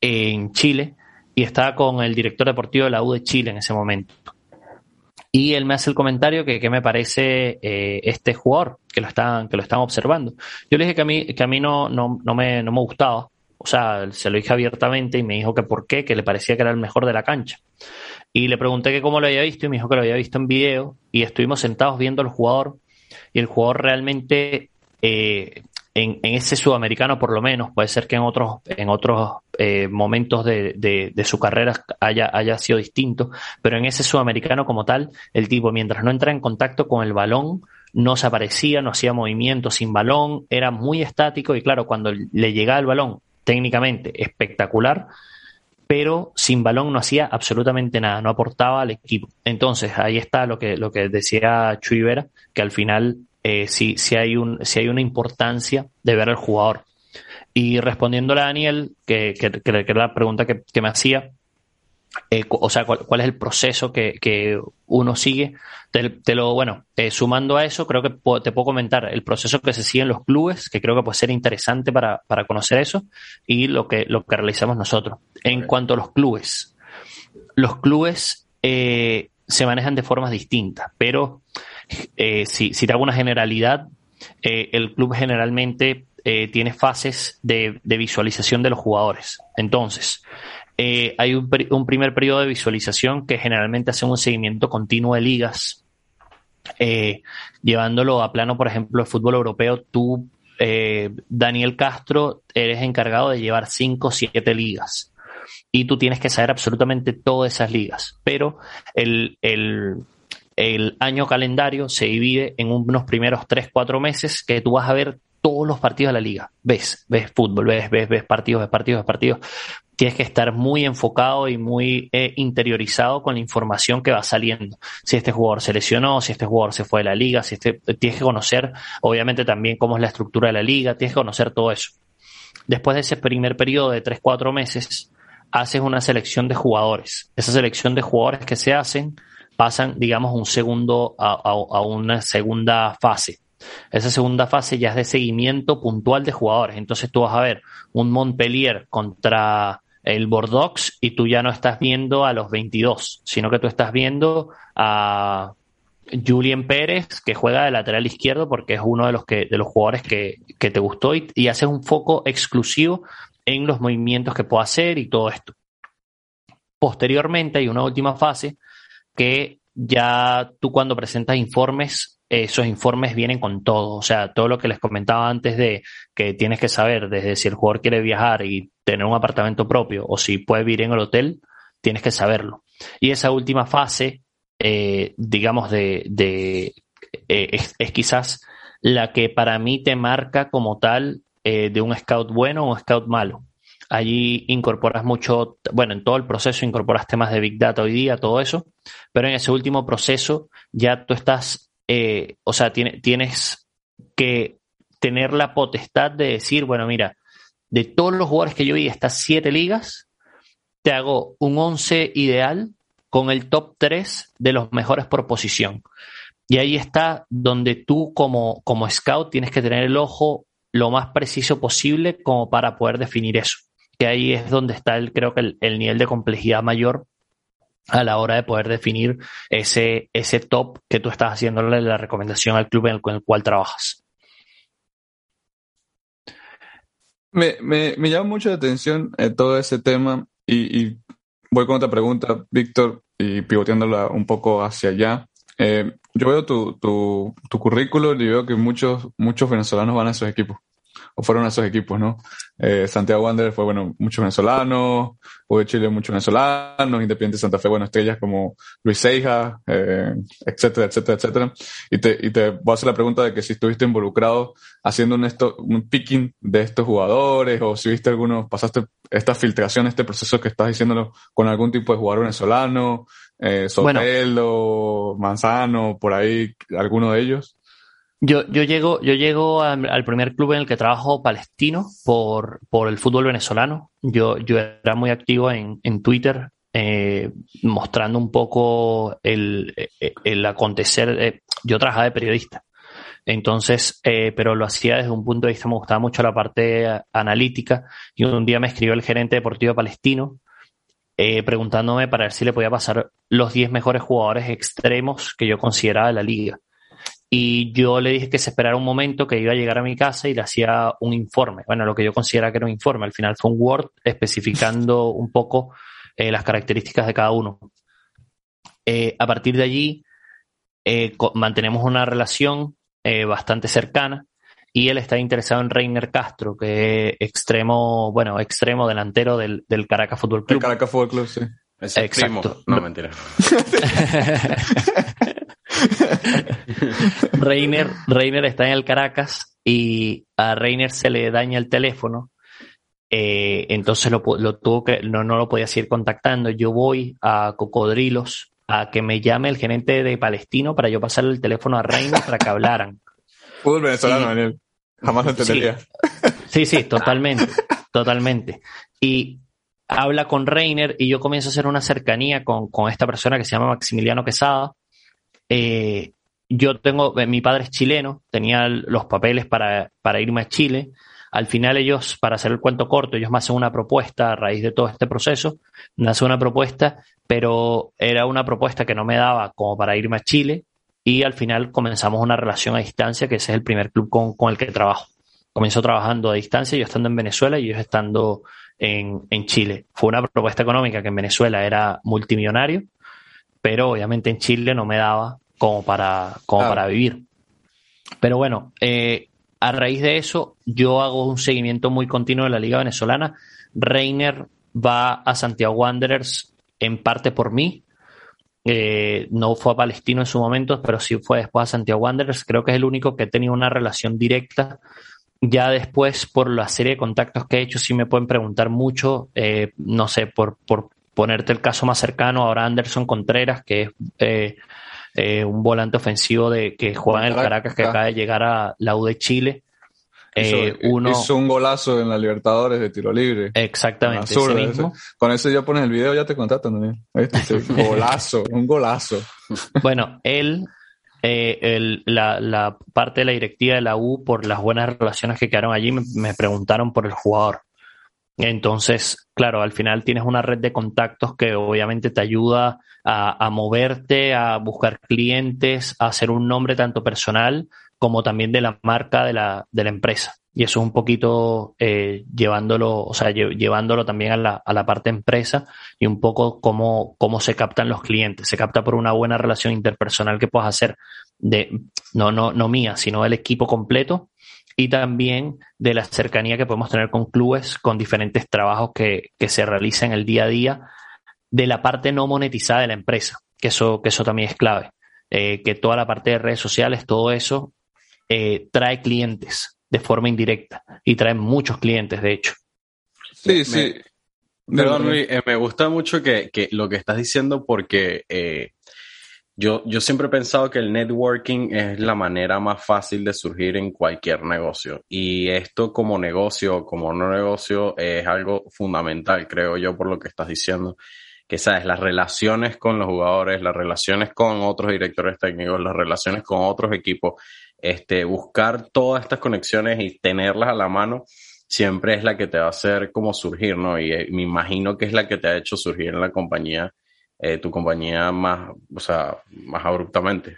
en Chile, y estaba con el director deportivo de la U de Chile en ese momento. Y él me hace el comentario que, me parece eh, este jugador, que lo están, que lo están observando. Yo le dije que a mí, que a mí no, no, no, me, no me gustaba, o sea, se lo dije abiertamente y me dijo que por qué, que le parecía que era el mejor de la cancha. Y le pregunté que cómo lo había visto y me dijo que lo había visto en video y estuvimos sentados viendo al jugador y el jugador realmente eh, en, ese sudamericano por lo menos, puede ser que en otros, en otros eh, momentos de, su carrera haya, haya sido distinto, pero en ese sudamericano como tal, el tipo mientras no entra en contacto con el balón, no se aparecía, no hacía movimiento sin balón, era muy estático y claro, cuando le llegaba el balón técnicamente espectacular, pero sin balón no hacía absolutamente nada, no aportaba al equipo. Entonces, ahí está lo que, lo que decía Chuy Vera, que al final eh, sí, sí, hay un, sí hay una importancia de ver al jugador. Y respondiéndole a Daniel, que, que, era la pregunta que, que me hacía, eh, o sea, cuál, es el proceso que, que uno sigue. Te, lo, bueno, eh, sumando a eso, creo que te puedo comentar el proceso que se sigue en los clubes, que creo que puede ser interesante para, para conocer eso, y lo que, lo que realizamos nosotros. En cuanto a los clubes, los clubes eh, se manejan de formas distintas, pero si, si te hago una generalidad, el club generalmente tiene fases de, de visualización de los jugadores. Entonces, eh, hay un, primer periodo de visualización que generalmente hace un seguimiento continuo de ligas, eh, llevándolo a plano, por ejemplo, de fútbol europeo. Tú, eh, Daniel Castro, eres encargado de llevar cinco o siete ligas y tú tienes que saber absolutamente todas esas ligas, pero el, el, el año calendario se divide en unos primeros tres, cuatro meses que tú vas a ver todos los partidos de la liga. Ves, ves fútbol, ves, ves, ves partidos, ves partidos, ves partidos tienes que estar muy enfocado y muy eh, interiorizado con la información que va saliendo. Si este jugador se lesionó, si este jugador se fue de la liga, si este, tienes que conocer, obviamente también cómo es la estructura de la liga, tienes que conocer todo eso. Después de ese primer periodo de 3-4 meses, haces una selección de jugadores. Esa selección de jugadores que se hacen pasan, digamos, un segundo a una segunda fase. Esa segunda fase ya es de seguimiento puntual de jugadores. Entonces tú vas a ver un Montpellier contra el Bordeaux y tú ya no estás viendo a los 22, sino que tú estás viendo a Julien Pérez, que juega de lateral izquierdo porque es uno de los, que, de los jugadores que, te gustó y, y haces un foco exclusivo en los movimientos que puede hacer y todo esto. Posteriormente hay una última fase que ya tú cuando presentas informes esos informes vienen con todo. O sea, todo lo que les comentaba antes de que tienes que saber desde si el jugador quiere viajar y tener un apartamento propio o si puede vivir en el hotel, tienes que saberlo. Y esa última fase, eh, digamos, de, de eh, es, quizás la que para mí te marca como tal eh, de un scout bueno o un scout malo. Allí incorporas mucho, bueno, en todo el proceso incorporas temas de Big Data hoy día, todo eso, pero en ese último proceso ya tú estás eh, o sea, tienes que tener la potestad de decir, bueno, mira, de todos los jugadores que yo vi estas siete ligas, te hago un 11 ideal con el top 3 de los mejores por posición. Y ahí está donde tú como, como scout tienes que tener el ojo lo más preciso posible como para poder definir eso. Que ahí es donde está el, creo que el nivel de complejidad mayor a la hora de poder definir ese, ese top que tú estás haciéndole la recomendación al club en el, cual trabajas. Me, me, me, llama mucho la atención eh, todo ese tema y, voy con otra pregunta, Víctor, y pivoteándola un poco hacia allá. Eh, yo veo tu, tu, tu currículo y veo que muchos, muchos venezolanos van a esos equipos o fueron esos equipos, ¿no? Eh, Santiago Wanderers fue, bueno, muchos venezolanos, hubo de Chile muchos venezolanos, Independiente Santa Fe, bueno, estrellas como Luis Seija, eh, etcétera, etcétera, etcétera. Y te, y te voy a hacer la pregunta de que si estuviste involucrado haciendo un, esto, un picking de estos jugadores o si viste algunos, pasaste esta filtración, este proceso que estás diciéndolo con algún tipo de jugador venezolano, eh, Sotelo, Manzano, por ahí, alguno de ellos. Yo, yo llego, yo llego al, primer club en el que trabajo palestino por, por el fútbol venezolano. Yo, yo era muy activo en, en Twitter, eh, mostrando un poco el, el acontecer. Eh, yo trabajaba de periodista. Entonces, eh, pero lo hacía desde un punto de vista, me gustaba mucho la parte analítica. Y un día me escribió el gerente deportivo palestino preguntándome para ver si le podía pasar los 10 mejores jugadores extremos que yo consideraba de la liga. Y yo le dije que se esperara un momento, que iba a llegar a mi casa y le hacía un informe. Bueno, lo que yo considera que era un informe. Al final fue un Word especificando un poco eh, las características de cada uno. Eh, a partir de allí, eh, mantenemos una relación bastante cercana y él está interesado en Reiner Castro, que es extremo, bueno, extremo delantero del, del Caracas Fútbol Club. El Caracas Fútbol Club, sí. Exacto. No, mentira. Reiner, Reiner está en el Caracas y a Reiner se le daña el teléfono. Eh, entonces lo, tuvo que, no, no lo podía seguir contactando. Yo voy a Cocodrilos a que me llame el gerente de Palestino para yo pasarle el teléfono a Reiner para que hablaran. Fútbol venezolano, Daniel. Jamás lo entendería. Sí, sí, totalmente. totalmente. Y habla con Reiner y yo comienzo a hacer una cercanía con, con esta persona que se llama Maximiliano Quesada eh, yo tengo, eh, mi padre es chileno, tenía los papeles para, para irme a Chile. Al final ellos, para hacer el cuento corto, ellos me hacen una propuesta a raíz de todo este proceso, me hacen una propuesta, pero era una propuesta que no me daba como para irme a Chile y al final comenzamos una relación a distancia, que ese es el primer club con, con el que trabajo. Comenzó trabajando a distancia, yo estando en Venezuela y ellos estando en, en Chile. Fue una propuesta económica que en Venezuela era multimillonario, pero obviamente en Chile no me daba como para, como para vivir. Pero bueno, eh, a raíz de eso, yo hago un seguimiento muy continuo de la Liga Venezolana. Reiner va a Santiago Wanderers en parte por mí. Eh, no fue a Palestino en su momento, pero sí fue después a Santiago Wanderers. Creo que es el único que he tenido una relación directa ya después, por la serie de contactos que he hecho, sí me pueden preguntar mucho, eh, no sé, por, por ponerte el caso más cercano, ahora Anderson Contreras, que es eh, eh, un volante ofensivo de que juega en el Caracas, que acaba de llegar a la U de Chile. Eh, uno... Hizo un golazo en la Libertadores de tiro libre. Exactamente. Con eso ya pones el video, ya te contactan también. golazo, un golazo. Bueno, él, eh, la, parte de la directiva de la U, por las buenas relaciones que quedaron allí, me, preguntaron por el jugador. Entonces, claro, al final tienes una red de contactos que obviamente te ayuda a, moverte, a buscar clientes, a hacer un nombre tanto personal como también de la marca de la, de la empresa. Y eso es un poquito eh, llevándolo, o sea, llevándolo también a la, a la parte empresa y un poco cómo, cómo se captan los clientes. Se capta por una buena relación interpersonal que puedas hacer de, no, no, no mía, sino del equipo completo y también de la cercanía que podemos tener con clubes, con diferentes trabajos que, que se realizan el día a día, de la parte no monetizada de la empresa, que eso, que eso también es clave. Eh, que toda la parte de redes sociales, todo eso eh, trae clientes de forma indirecta y trae muchos clientes, de hecho. Sí, sí. Perdón, Luis, eh, me gusta mucho que, lo que estás diciendo porque eh, yo, yo siempre he pensado que el networking es la manera más fácil de surgir en cualquier negocio. Y esto como negocio, como no negocio, es algo fundamental, creo yo, por lo que estás diciendo. Que sabes, las relaciones con los jugadores, las relaciones con otros directores técnicos, las relaciones con otros equipos, este, buscar todas estas conexiones y tenerlas a la mano siempre es la que te va a hacer como surgir, ¿no? Y eh, me imagino que es la que te ha hecho surgir en la compañía, eh, tu compañía más, o sea, más abruptamente.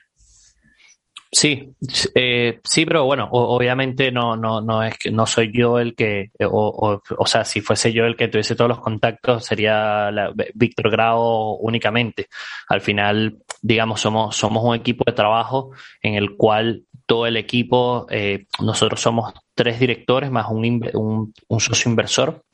Sí, eh, sí, pero bueno, obviamente no, no, no es que no soy yo el que, o, o, sea, si fuese yo el que tuviese todos los contactos, sería Víctor Grau únicamente. Al final, digamos, somos, somos un equipo de trabajo en el cual todo el equipo, eh, nosotros somos tres directores más un, socio inversor.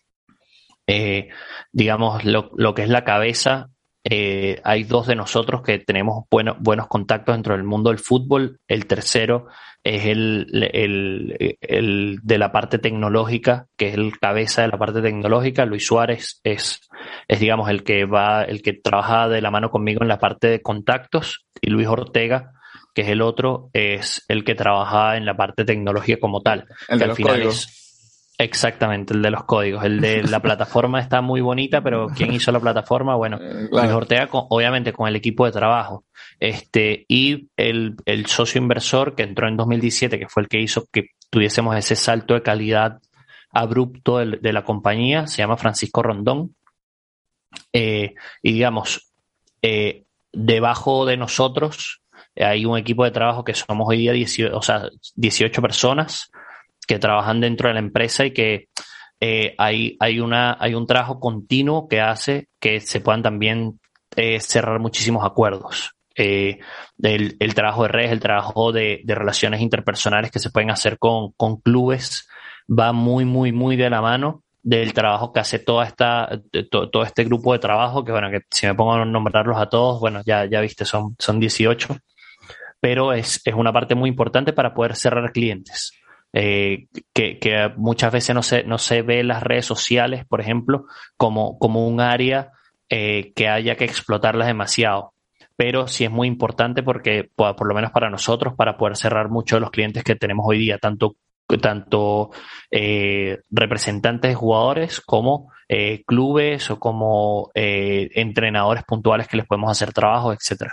Eh, digamos, lo, lo, que es la cabeza, eh, hay dos de nosotros que tenemos buenos contactos dentro del mundo del fútbol. El tercero es el, el, el, de la parte tecnológica, que es el cabeza de la parte tecnológica. Luis Suárez es, es, digamos, el que va, el que trabaja de la mano conmigo en la parte de contactos. Y Luis Ortega que es el otro, es el que trabaja en la parte tecnológica como tal. El de los códigos. Exactamente, el de los códigos. El de la plataforma está muy bonita, pero ¿quién hizo la plataforma? Bueno, eh, Ortega, obviamente con el equipo de trabajo. Este, y el, el socio inversor que entró en 2017, que fue el que hizo que tuviésemos ese salto de calidad abrupto de, la compañía, se llama Francisco Rondón. Eh, y digamos, eh, debajo de nosotros hay un equipo de trabajo que somos hoy día 18, o sea, 18 personas que trabajan dentro de la empresa y que eh, hay, hay, una, hay un trabajo continuo que hace que se puedan también eh, cerrar muchísimos acuerdos. Eh, el, trabajo de redes, el trabajo de, de, relaciones interpersonales que se pueden hacer con, con clubes va muy, muy, muy de la mano del trabajo que hace toda esta, todo, este grupo de trabajo, que bueno, que si me pongo a nombrarlos a todos, bueno, ya, ya viste, son, son 18 pero es, es una parte muy importante para poder cerrar clientes. Eh, que, muchas veces no se, no se ve las redes sociales, por ejemplo, como, como un área eh, que haya que explotarlas demasiado. Pero sí es muy importante porque, por, lo menos para nosotros, para poder cerrar muchos de los clientes que tenemos hoy día, tanto, tanto eh, representantes de jugadores como clubes o como entrenadores puntuales que les podemos hacer trabajo, etcétera.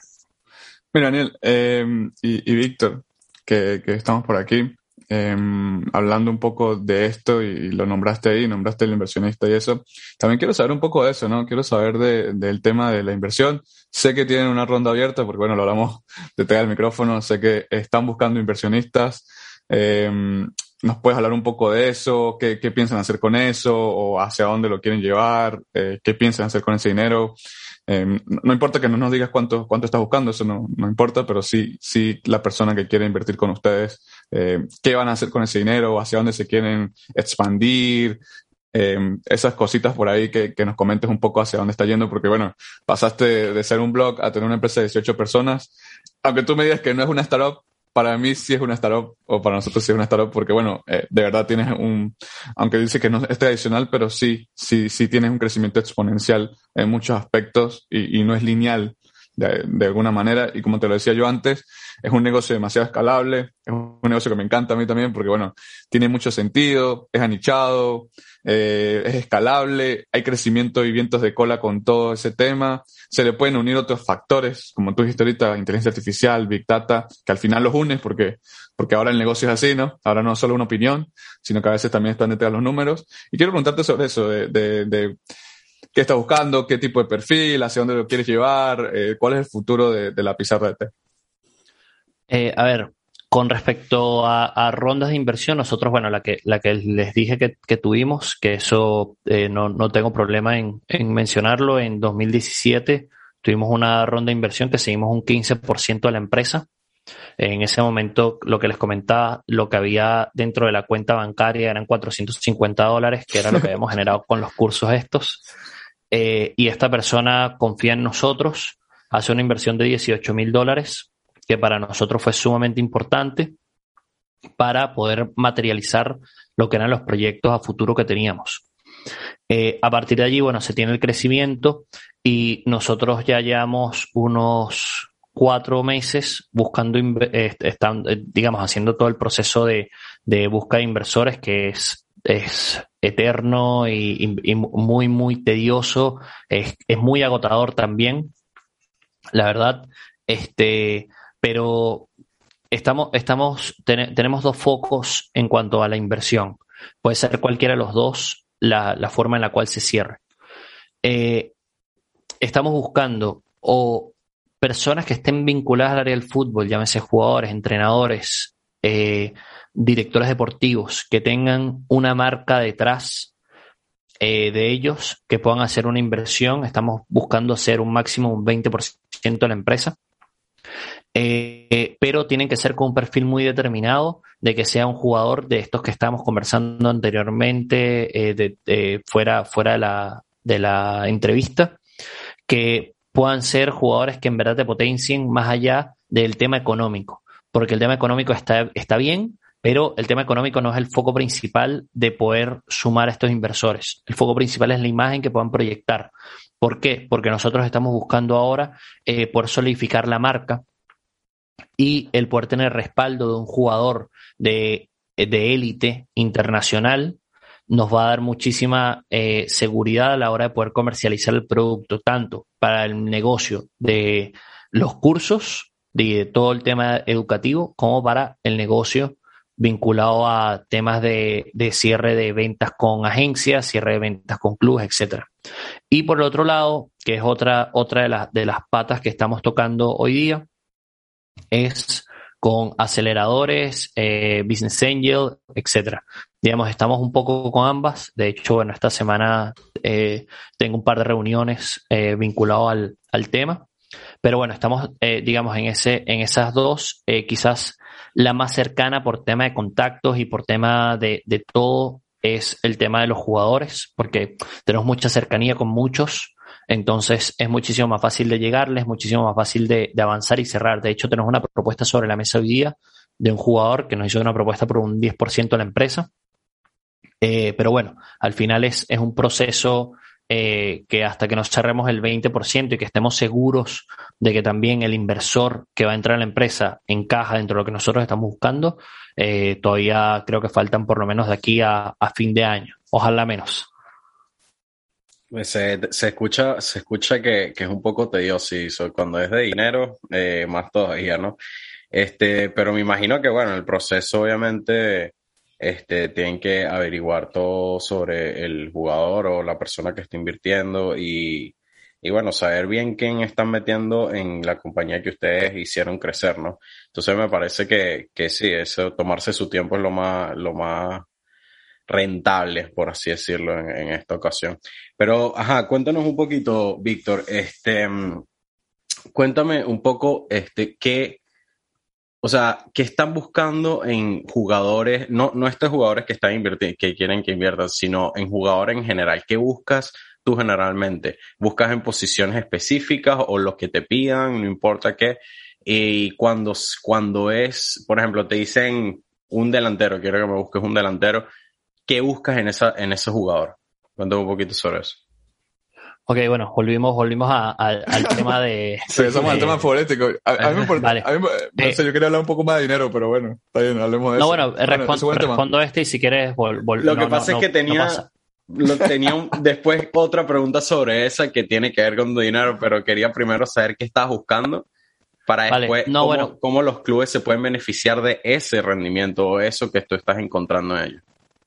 Mira, Daniel em, y, Víctor, que, estamos por aquí, em, hablando un poco de esto y, lo nombraste ahí, nombraste el inversionista y eso. También quiero saber un poco de eso, ¿no? Quiero saber del tema de la inversión. Sé que tienen una ronda abierta, porque bueno, lo hablamos de el micrófono, sé que están buscando inversionistas. Em, ¿Nos puedes hablar un poco de eso? ¿Qué, piensan hacer con eso? ¿O hacia dónde lo quieren llevar? Eh, ¿Qué piensan hacer con ese dinero? Em, no importa que no nos digas cuánto, cuánto estás buscando, eso no, no importa, pero sí, sí la persona que quiere invertir con ustedes, eh, qué van a hacer con ese dinero, hacia dónde se quieren expandir, em, esas cositas por ahí que, que, nos comentes un poco hacia dónde está yendo, porque bueno, pasaste de ser un blog a tener una empresa de 18 personas, aunque tú me digas que no es una startup, para mí sí es una startup, o para nosotros sí es una startup, porque bueno, eh, de verdad tienes un, aunque dice que no es tradicional, pero sí, sí, sí tienes un crecimiento exponencial en muchos aspectos y, y no es lineal de, alguna manera. Y como te lo decía yo antes, es un negocio demasiado escalable, es un negocio que me encanta a mí también porque, bueno, tiene mucho sentido, es anichado, eh, es escalable, hay crecimiento y vientos de cola con todo ese tema. Se le pueden unir otros factores, como tú dijiste ahorita, inteligencia artificial, big data, que al final los unes porque, porque ahora el negocio es así, ¿no? Ahora no es solo una opinión, sino que a veces también están detrás los números. Y quiero preguntarte sobre eso, de, de, de qué estás buscando, qué tipo de perfil, hacia dónde lo quieres llevar, eh, cuál es el futuro de, la pizarra de té. Eh, a ver, con respecto a, a, rondas de inversión, nosotros, bueno, la que, les dije que, tuvimos, que eso eh, no, no, tengo problema en, en, mencionarlo, en 2017 tuvimos una ronda de inversión que seguimos un 15% de la empresa. En ese momento, lo que les comentaba, lo que había dentro de la cuenta bancaria eran 450 dólares, que era lo que habíamos generado con los cursos estos. Eh, y esta persona confía en nosotros, hace una inversión de 18 mil dólares que para nosotros fue sumamente importante para poder materializar lo que eran los proyectos a futuro que teníamos. Eh, a partir de allí, bueno, se tiene el crecimiento y nosotros ya llevamos unos cuatro meses buscando, digamos, haciendo todo el proceso de, de búsqueda de inversores que es, es eterno y, muy, muy tedioso, es, es muy agotador también. La verdad, este, pero estamos, estamos, ten, tenemos dos focos en cuanto a la inversión. Puede ser cualquiera de los dos la, la forma en la cual se cierre. Eh, estamos buscando o personas que estén vinculadas al área del fútbol, llámese jugadores, entrenadores, eh, directores deportivos, que tengan una marca detrás eh, de ellos, que puedan hacer una inversión. Estamos buscando hacer un máximo un 20% de la empresa. Eh, pero tienen que ser con un perfil muy determinado de que sea un jugador de estos que estábamos conversando anteriormente, fuera, fuera de, la, de la entrevista, que puedan ser jugadores que en verdad te potencien más allá del tema económico, porque el tema económico está, está bien, pero el tema económico no es el foco principal de poder sumar a estos inversores. El foco principal es la imagen que puedan proyectar. ¿Por qué? Porque nosotros estamos buscando ahora eh, poder solidificar la marca y el poder tener respaldo de un jugador de élite internacional nos va a dar muchísima eh, seguridad a la hora de poder comercializar el producto, tanto para el negocio de los cursos, de todo el tema educativo, como para el negocio vinculado a temas de, de cierre de ventas con agencias, cierre de ventas con clubes, etcétera. Y por el otro lado, que es otra, otra de, las de las patas que estamos tocando hoy día, es con aceleradores, eh, business angel, etcétera. Digamos, estamos un poco con ambas. De hecho, bueno, esta semana eh, tengo un par de reuniones eh, vinculadas al, al, tema. Pero bueno, estamos, eh, digamos, en ese, en esas dos, eh, quizás la más cercana por tema de contactos y por tema de, de todo es el tema de los jugadores, porque tenemos mucha cercanía con muchos entonces es muchísimo más fácil de llegarles, muchísimo más fácil de, de, avanzar y cerrar. De hecho, tenemos una propuesta sobre la mesa hoy día de un jugador que nos hizo una propuesta por un 10% de la empresa. Eh, pero bueno, al final es, es un proceso eh, que hasta que nos cerremos el 20% y que estemos seguros de que también el inversor que va a entrar a la empresa encaja dentro de lo que nosotros estamos buscando, eh, todavía creo que faltan por lo menos de aquí a, fin de año. Ojalá menos. Pues se, se, escucha, se escucha que, que, es un poco tedioso cuando es de dinero, eh, más todavía, ¿no? Este, pero me imagino que, bueno, el proceso obviamente, este, tienen que averiguar todo sobre el jugador o la persona que está invirtiendo y, y bueno, saber bien quién están metiendo en la compañía que ustedes hicieron crecer, ¿no? Entonces me parece que, que sí, eso, tomarse su tiempo es lo más, lo más rentables, por así decirlo, en, en, esta ocasión. Pero, ajá, cuéntanos un poquito, Víctor, este, cuéntame un poco, este, qué, o sea, qué están buscando en jugadores, no, no estos jugadores que están que quieren que inviertan, sino en jugadores en general. ¿Qué buscas tú generalmente? ¿Buscas en posiciones específicas o lo que te pidan, no importa qué? y cuando, cuando es, por ejemplo, te dicen un delantero, quiero que me busques un delantero, ¿qué buscas en, esa, en ese jugador? Cuéntame un poquito sobre eso. Ok, bueno, volvimos, volvimos al tema de. Sí, estamos al tema político. A, mí me importa. A mí, no eh, sé, yo quería hablar un poco más de dinero, pero bueno, está bien, hablemos de no, eso. No, bueno, respondo, este y si quieres. Vol, Lo que pasa es que tenía. Lo, tenía después otra pregunta sobre esa que tiene que ver con dinero, pero quería primero saber qué estás buscando para después no, cómo, bueno. cómo, los clubes se pueden beneficiar de ese rendimiento o eso que tú estás encontrando en ellos.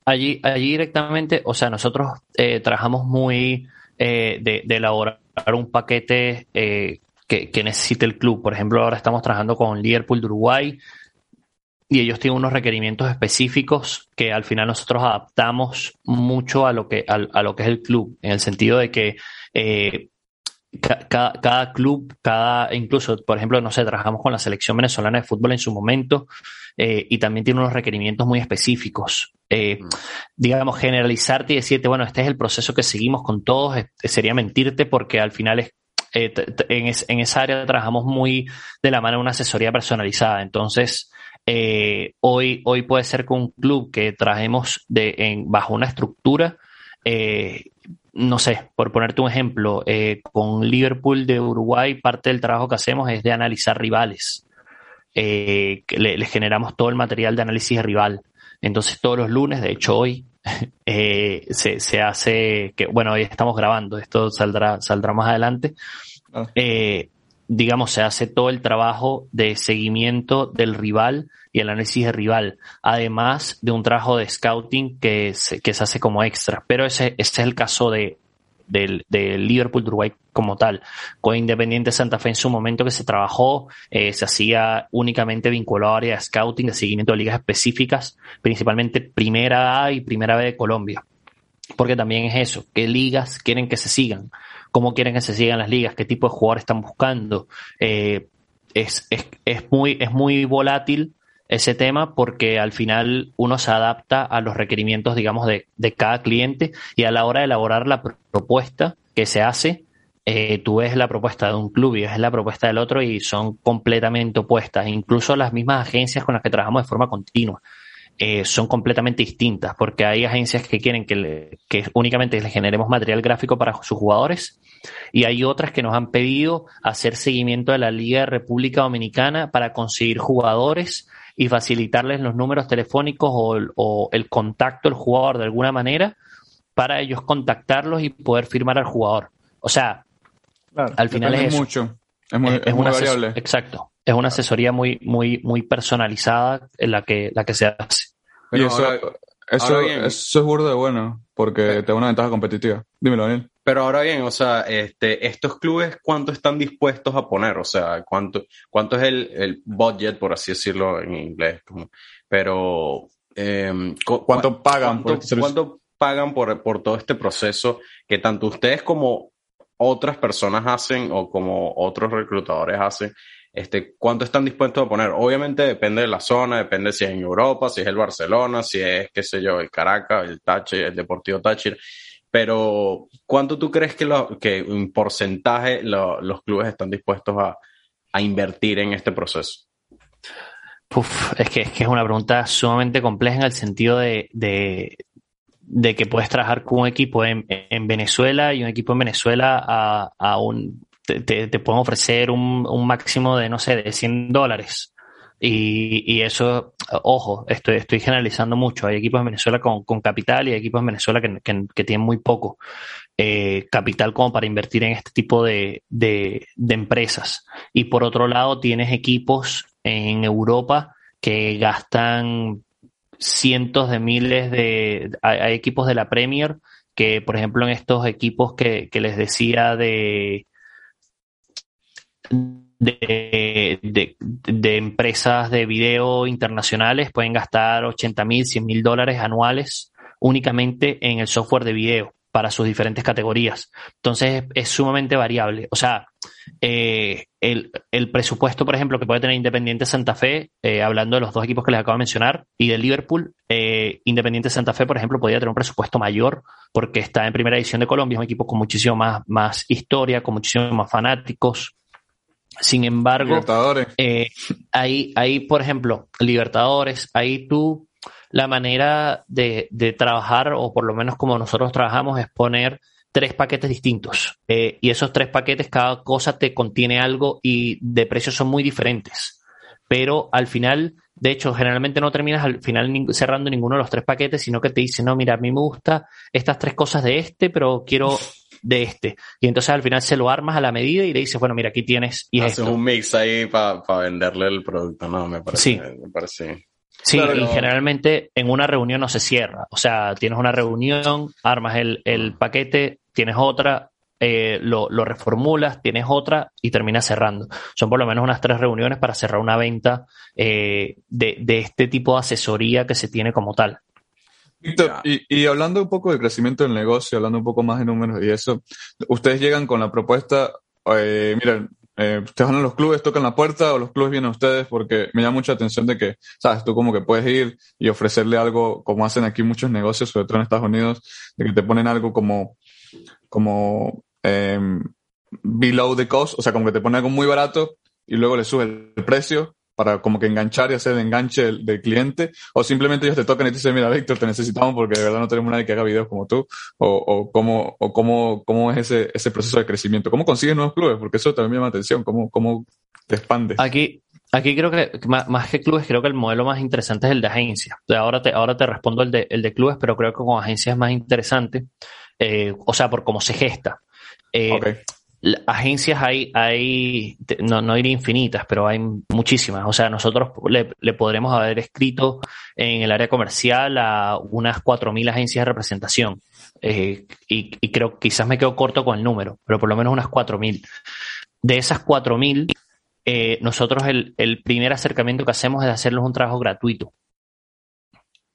Allí, allí directamente, o sea, nosotros eh, trabajamos muy eh, de, elaborar un paquete eh, que, necesite el club. Por ejemplo, ahora estamos trabajando con Liverpool de Uruguay y ellos tienen unos requerimientos específicos que al final nosotros adaptamos mucho a lo que, a, lo que es el club, en el sentido de que eh, cada, club, cada, incluso, por ejemplo, no sé, trabajamos con la selección venezolana de fútbol en su momento eh, y también tiene unos requerimientos muy específicos. Eh, mm. Digamos, generalizarte y decirte, bueno, este es el proceso que seguimos con todos, sería mentirte porque al final es, eh, en, esa área trabajamos muy de la mano de una asesoría personalizada. Entonces, hoy, hoy puede ser que un club que trajemos de, en, bajo una estructura, no sé, por ponerte un ejemplo, con Liverpool de Uruguay, parte del trabajo que hacemos es de analizar rivales eh, le, generamos todo el material de análisis de rival. Entonces todos los lunes, de hecho hoy, eh, se, se, hace, que bueno, hoy estamos grabando, esto saldrá, saldrá más adelante. Ah. Eh, digamos, se hace todo el trabajo de seguimiento del rival y el análisis de rival, además de un trabajo de scouting que se, que se hace como extra. Pero ese, ese es el caso de, del, Liverpool de Uruguay como tal. Con Independiente Santa Fe en su momento que se trabajó, eh, se hacía únicamente vinculado a área de scouting, de seguimiento de ligas específicas, principalmente Primera A y Primera B de Colombia. Porque también es eso, qué ligas quieren que se sigan, cómo quieren que se sigan las ligas, qué tipo de jugadores están buscando. Eh, es, es, es, muy, es muy volátil ese tema porque al final uno se adapta a los requerimientos, digamos, de, de cada cliente y a la hora de elaborar la propuesta que se hace, eh, tú ves la propuesta de un club y ves la propuesta del otro y son completamente opuestas. Incluso las mismas agencias con las que trabajamos de forma continua eh, son completamente distintas porque hay agencias que quieren que, que únicamente les generemos material gráfico para sus jugadores y hay otras que nos han pedido hacer seguimiento de la Liga de República Dominicana para conseguir jugadores y facilitarles los números telefónicos o, el contacto del jugador de alguna manera para ellos contactarlos y poder firmar al jugador. O sea, al final es mucho, es muy, variable. Exacto, es una asesoría muy, muy, muy personalizada en la que, la que se hace. y eso, eso, eso, es burdo de bueno, porque te da una ventaja competitiva. Dímelo, Daniel. Pero ahora bien, o sea, este, estos clubes, ¿cuánto están dispuestos a poner? O sea, ¿cuánto, cuánto es el, el budget, por así decirlo en inglés? pero, em, ¿cuánto pagan? por, ¿cuánto pagan por, por todo este proceso que tanto ustedes como otras personas hacen o como otros reclutadores hacen? Este, ¿Cuánto están dispuestos a poner? Obviamente depende de la zona, depende si es en Europa, si es el Barcelona, si es, qué sé yo, el Caracas, el Táchira, el Deportivo Táchira pero ¿cuánto tú crees que, lo, que en porcentaje los clubes están dispuestos a, invertir en este proceso? es, que, es que es una pregunta sumamente compleja en el sentido de, de, que puedes trabajar con un equipo en, Venezuela y un equipo en Venezuela a, a un, te, te, pueden ofrecer un, un, máximo de, no sé, de 100 dólares. Y, y, eso, ojo, estoy, estoy generalizando mucho. Hay equipos en Venezuela con, con capital y hay equipos en Venezuela que, que, tienen muy poco eh, capital como para invertir en este tipo de, de, empresas. Y por otro lado, tienes equipos en Europa que gastan cientos de miles de... Hay, hay equipos de la Premier que, por ejemplo, en estos equipos que, que les decía de de, de, empresas de video internacionales pueden gastar 80 mil, 100 mil dólares anuales únicamente en el software de video para sus diferentes categorías. Entonces es, sumamente variable. O sea, eh, el, el, presupuesto, por ejemplo, que puede tener Independiente Santa Fe, eh, hablando de los dos equipos que les acabo de mencionar, y del Liverpool, eh, Independiente Santa Fe, por ejemplo, podría tener un presupuesto mayor porque está en primera edición de Colombia, es un equipo con muchísimo más, más historia, con muchísimos más fanáticos, Sin embargo. Eh, ahí, ahí, por ejemplo, Libertadores, ahí tú, la manera de, de, trabajar, o por lo menos como nosotros trabajamos, es poner tres paquetes distintos. Eh, y esos tres paquetes, cada cosa te contiene algo y de precios son muy diferentes. Pero al final, de hecho, generalmente no terminas al final cerrando ninguno de los tres paquetes, sino que te dice, no, mira, a mí me gusta estas tres cosas de este, pero quiero de este. Y entonces al final se lo armas a la medida y le dices, bueno, mira, aquí tienes. Y Haces un mix ahí para venderle el producto, ¿no? Me parece. Sí. Me parece. Sí, y generalmente en una reunión no se cierra. O sea, tienes una reunión, armas el, el paquete, tienes otra, eh, lo, lo, reformulas, tienes otra y terminas cerrando. Son por lo menos unas tres reuniones para cerrar una venta eh, de, de, este tipo de asesoría que se tiene como tal. Víctor, y, y, hablando un poco del crecimiento del negocio, hablando un poco más de números y eso, ustedes llegan con la propuesta, eh, miren, eh, ustedes van a los clubes, tocan la puerta o los clubes vienen a ustedes porque me llama mucha atención de que, sabes, tú como que puedes ir y ofrecerle algo, como hacen aquí muchos negocios, sobre todo en Estados Unidos, de que te ponen algo como, como, eh, below the cost, o sea, como que te ponen algo muy barato y luego le sube el precio para como que enganchar y hacer el enganche del, cliente, o simplemente ellos te tocan y te dicen, mira, Víctor, te necesitamos porque de verdad no tenemos nadie que haga videos como tú, o, o cómo, o cómo, cómo es ese, ese proceso de crecimiento, cómo consigues nuevos clubes, porque eso también me llama atención, cómo, cómo te expandes. Aquí, aquí creo que, más que clubes, creo que el modelo más interesante es el de agencias. Ahora te, ahora te respondo el de, el de clubes, pero creo que con agencias es más interesante, eh, o sea, por cómo se gesta. Eh, okay agencias hay, hay no, no diré infinitas, pero hay muchísimas. O sea, nosotros le, le podremos haber escrito en el área comercial a unas 4.000 agencias de representación. Eh, y, y, creo quizás me quedo corto con el número, pero por lo menos unas 4.000. De esas 4.000, eh, nosotros el, el, primer acercamiento que hacemos es hacerles un trabajo gratuito.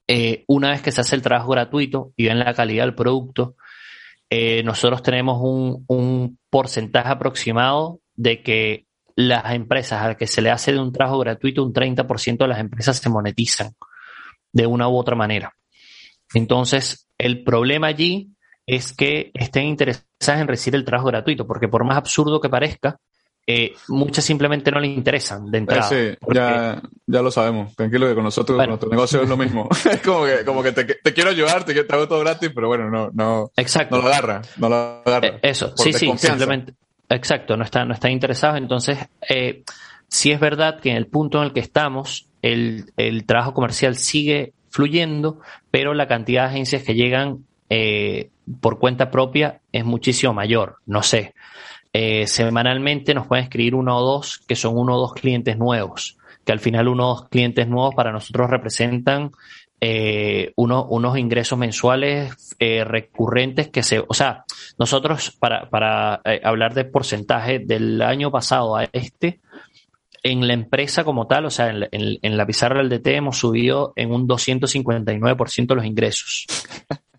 Eh, una vez que se hace el trabajo gratuito y ven la calidad del producto, eh, nosotros tenemos un, un, porcentaje aproximado de que las empresas a las que se le hace de un trabajo gratuito, un 30% de las empresas se monetizan de una u otra manera. Entonces, el problema allí es que estén interesadas en recibir el trabajo gratuito, porque por más absurdo que parezca, eh, muchas simplemente no les interesan de entrada. Sí, porque... ya, ya lo sabemos. Tranquilo que con nosotros, bueno. nuestro negocio es lo mismo. es como que, como que te, te, quiero ayudar, te, te hago todo gratis, pero bueno, no, no, Exacto. no lo agarra, no lo agarra. Eh, eso, sí, sí, simplemente. Exacto, no están no está interesados. Entonces, eh, sí es verdad que en el punto en el que estamos, el, el trabajo comercial sigue fluyendo, pero la cantidad de agencias que llegan eh, por cuenta propia es muchísimo mayor. No sé. Eh, semanalmente nos pueden escribir uno o dos que son uno o dos clientes nuevos, que al final uno o dos clientes nuevos para nosotros representan eh, uno, unos ingresos mensuales eh, recurrentes que se, o sea, nosotros para, para eh, hablar de porcentaje del año pasado a este, en la empresa como tal, o sea, en, en, en la pizarra del DT hemos subido en un 259% los ingresos.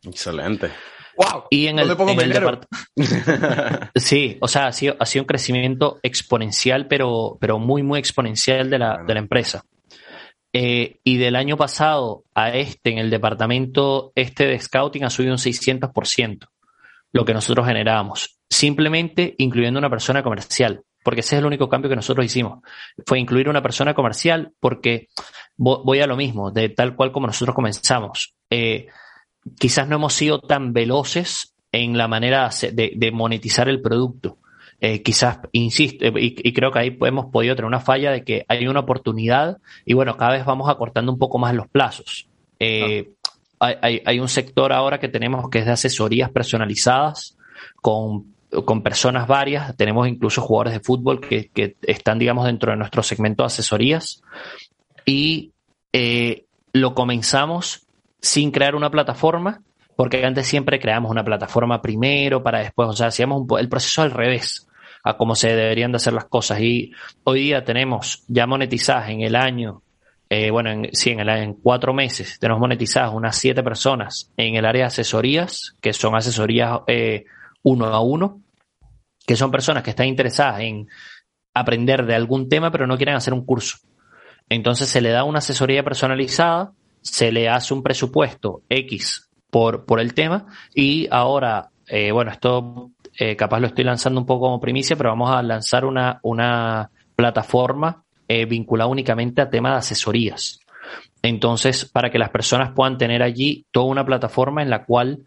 Excelente. ¡Wow! Y en el, en el dinero? depart- Sí, o sea, ha sido, ha sido un crecimiento exponencial, pero, pero muy, muy exponencial de la, de la empresa. Eh, y del año pasado a este, en el departamento este de Scouting, ha subido un 600%, lo que nosotros generábamos, simplemente incluyendo una persona comercial, porque ese es el único cambio que nosotros hicimos. Fue incluir una persona comercial, porque voy a lo mismo, de tal cual como nosotros comenzamos. Eh, quizás no hemos sido tan veloces en la manera de, de monetizar el producto. Eh, quizás, insisto, y, y, creo que ahí hemos podido tener una falla de que hay una oportunidad y bueno, cada vez vamos acortando un poco más los plazos. Eh, ah. hay, hay, un sector ahora que tenemos que es de asesorías personalizadas con, con personas varias. Tenemos incluso jugadores de fútbol que, que están, digamos, dentro de nuestro segmento de asesorías y eh, lo comenzamos sin crear una plataforma, porque antes siempre creamos una plataforma primero para después, o sea, hacíamos un, el proceso al revés a cómo se deberían de hacer las cosas. Y hoy día tenemos ya monetizadas en el año, eh, bueno, en, sí, en, el, en cuatro meses, tenemos monetizadas unas siete personas en el área de asesorías, que son asesorías eh, uno a uno, que son personas que están interesadas en aprender de algún tema, pero no quieren hacer un curso. Entonces se le da una asesoría personalizada, se le hace un presupuesto X por, por el tema y ahora, eh, bueno, esto eh, capaz lo estoy lanzando un poco como primicia, pero vamos a lanzar una, una plataforma eh, vinculada únicamente a tema de asesorías. Entonces, para que las personas puedan tener allí toda una plataforma en la cual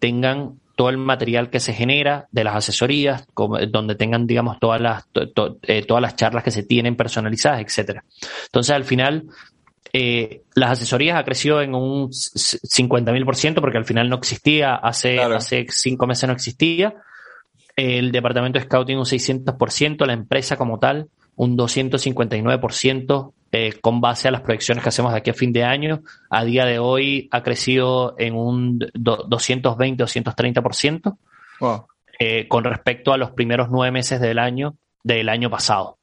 tengan todo el material que se genera de las asesorías, donde tengan, digamos, todas las, todas las charlas que se tienen personalizadas, etcétera. Entonces, al final, eh, las asesorías ha crecido en un 50.000% porque al final no existía, hace, hace cinco meses no existía. El departamento de scouting un 600%, la empresa como tal un 259% eh, con base a las proyecciones que hacemos de aquí a fin de año. A día de hoy ha crecido en un 220-230% eh, con respecto a los primeros nueve meses del año del año pasado.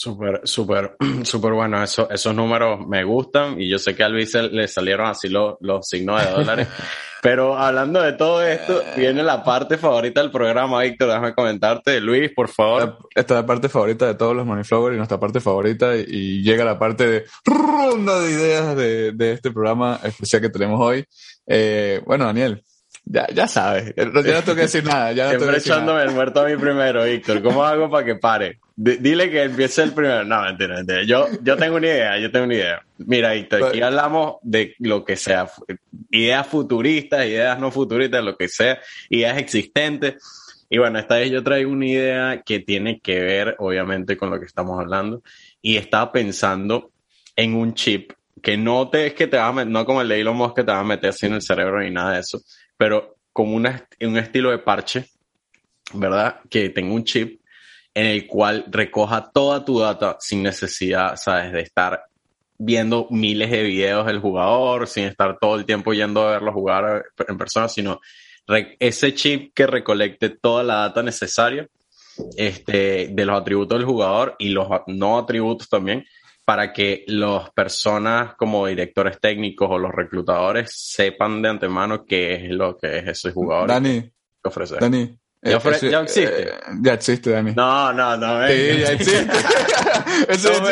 Súper, súper, súper bueno. Eso, esos números me gustan y yo sé que a Luis le salieron así los, los signos de dólares. Pero hablando de todo esto, viene la parte favorita del programa, Víctor. Déjame comentarte. Luis, por favor. Esta es la parte favorita de todos los Moneyflowers y nuestra parte favorita. Y, llega la parte de ronda de ideas de, de este programa especial que tenemos hoy. Eh, bueno, Daniel, ya, ya sabes, ya no tengo que decir nada. Ya Siempre echándome el muerto a mí primero, Víctor. ¿Cómo hago para que pare? dile que empiece el primero. No, mentira, mentira. Yo, yo tengo una idea, yo tengo una idea. Mira, Víctor, aquí hablamos de lo que sea. Ideas futuristas, ideas no futuristas, lo que sea, ideas existentes. Y bueno, esta vez yo traigo una idea que tiene que ver, obviamente, con lo que estamos hablando. Y estaba pensando en un chip que no te es que te va a meter, no como el de Elon Musk que te va a meter así en el cerebro ni nada de eso, pero como una, un estilo de parche, ¿verdad? Que tenga un chip en el cual recoja toda tu data sin necesidad, ¿sabes? De estar viendo miles de videos del jugador, sin estar todo el tiempo yendo a verlo jugar en persona, sino ese chip que recolecte toda la data necesaria este, de los atributos del jugador y los no atributos también, para que las personas como directores técnicos o los reclutadores sepan de antemano qué es lo que es ese jugador. Dani, Dani, ¿Ya, eh, ya existe? Eh, ya existe, Dani. No, no, no. Sí, ya existe. Eso no.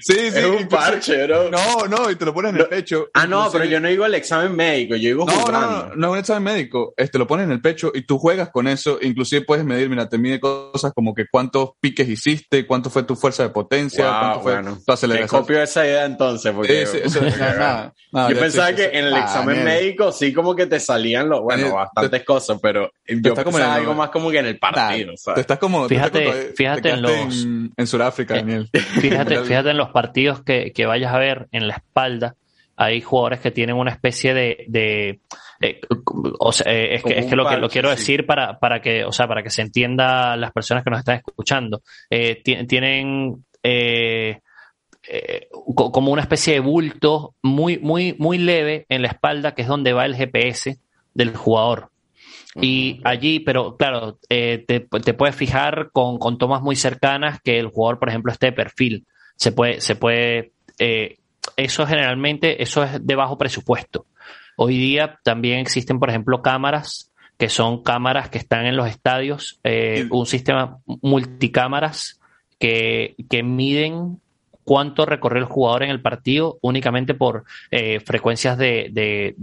Sí, sí. Es un parche, bro. No, no, y te lo pones en el pecho. Ah, no, pero yo no digo el examen médico, yo digo no, No, no, no, es un examen médico. Este, lo pones en el pecho y tú juegas con eso. Inclusive puedes medir, mira, te mide cosas como que cuántos piques hiciste, cuánto fue tu fuerza de potencia, cuánto fue tu aceleración. Te copio esa idea entonces, porque... Sí, sí, eso, nada, nada, yo pensaba que en el examen médico sí como que te salían, los, bueno, bastantes cosas, pero yo pensaba algo más como que en el partido. Te estás como. Fíjate, fíjate en los. En, Sudáfrica, Daniel. Fíjate, fíjate en los partidos que, que, vayas a ver en la espalda. Hay jugadores que tienen una especie de. de eh, o sea, eh, es, que, es que, lo que lo quiero decir para, para que, o sea, para que se entienda las personas que nos están escuchando. Eh, tienen como una especie de bulto muy, muy, muy leve en la espalda, que es donde va el GPS del jugador. Y allí, pero claro, eh, te, puedes fijar con, tomas muy cercanas que el jugador, por ejemplo, esté de perfil. Se puede, se puede, eh, eso generalmente, eso es de bajo presupuesto. Hoy día también existen, por ejemplo, cámaras que son cámaras que están en los estadios, eh, un sistema multicámaras que, que miden cuánto recorrió el jugador en el partido únicamente por eh, frecuencias de,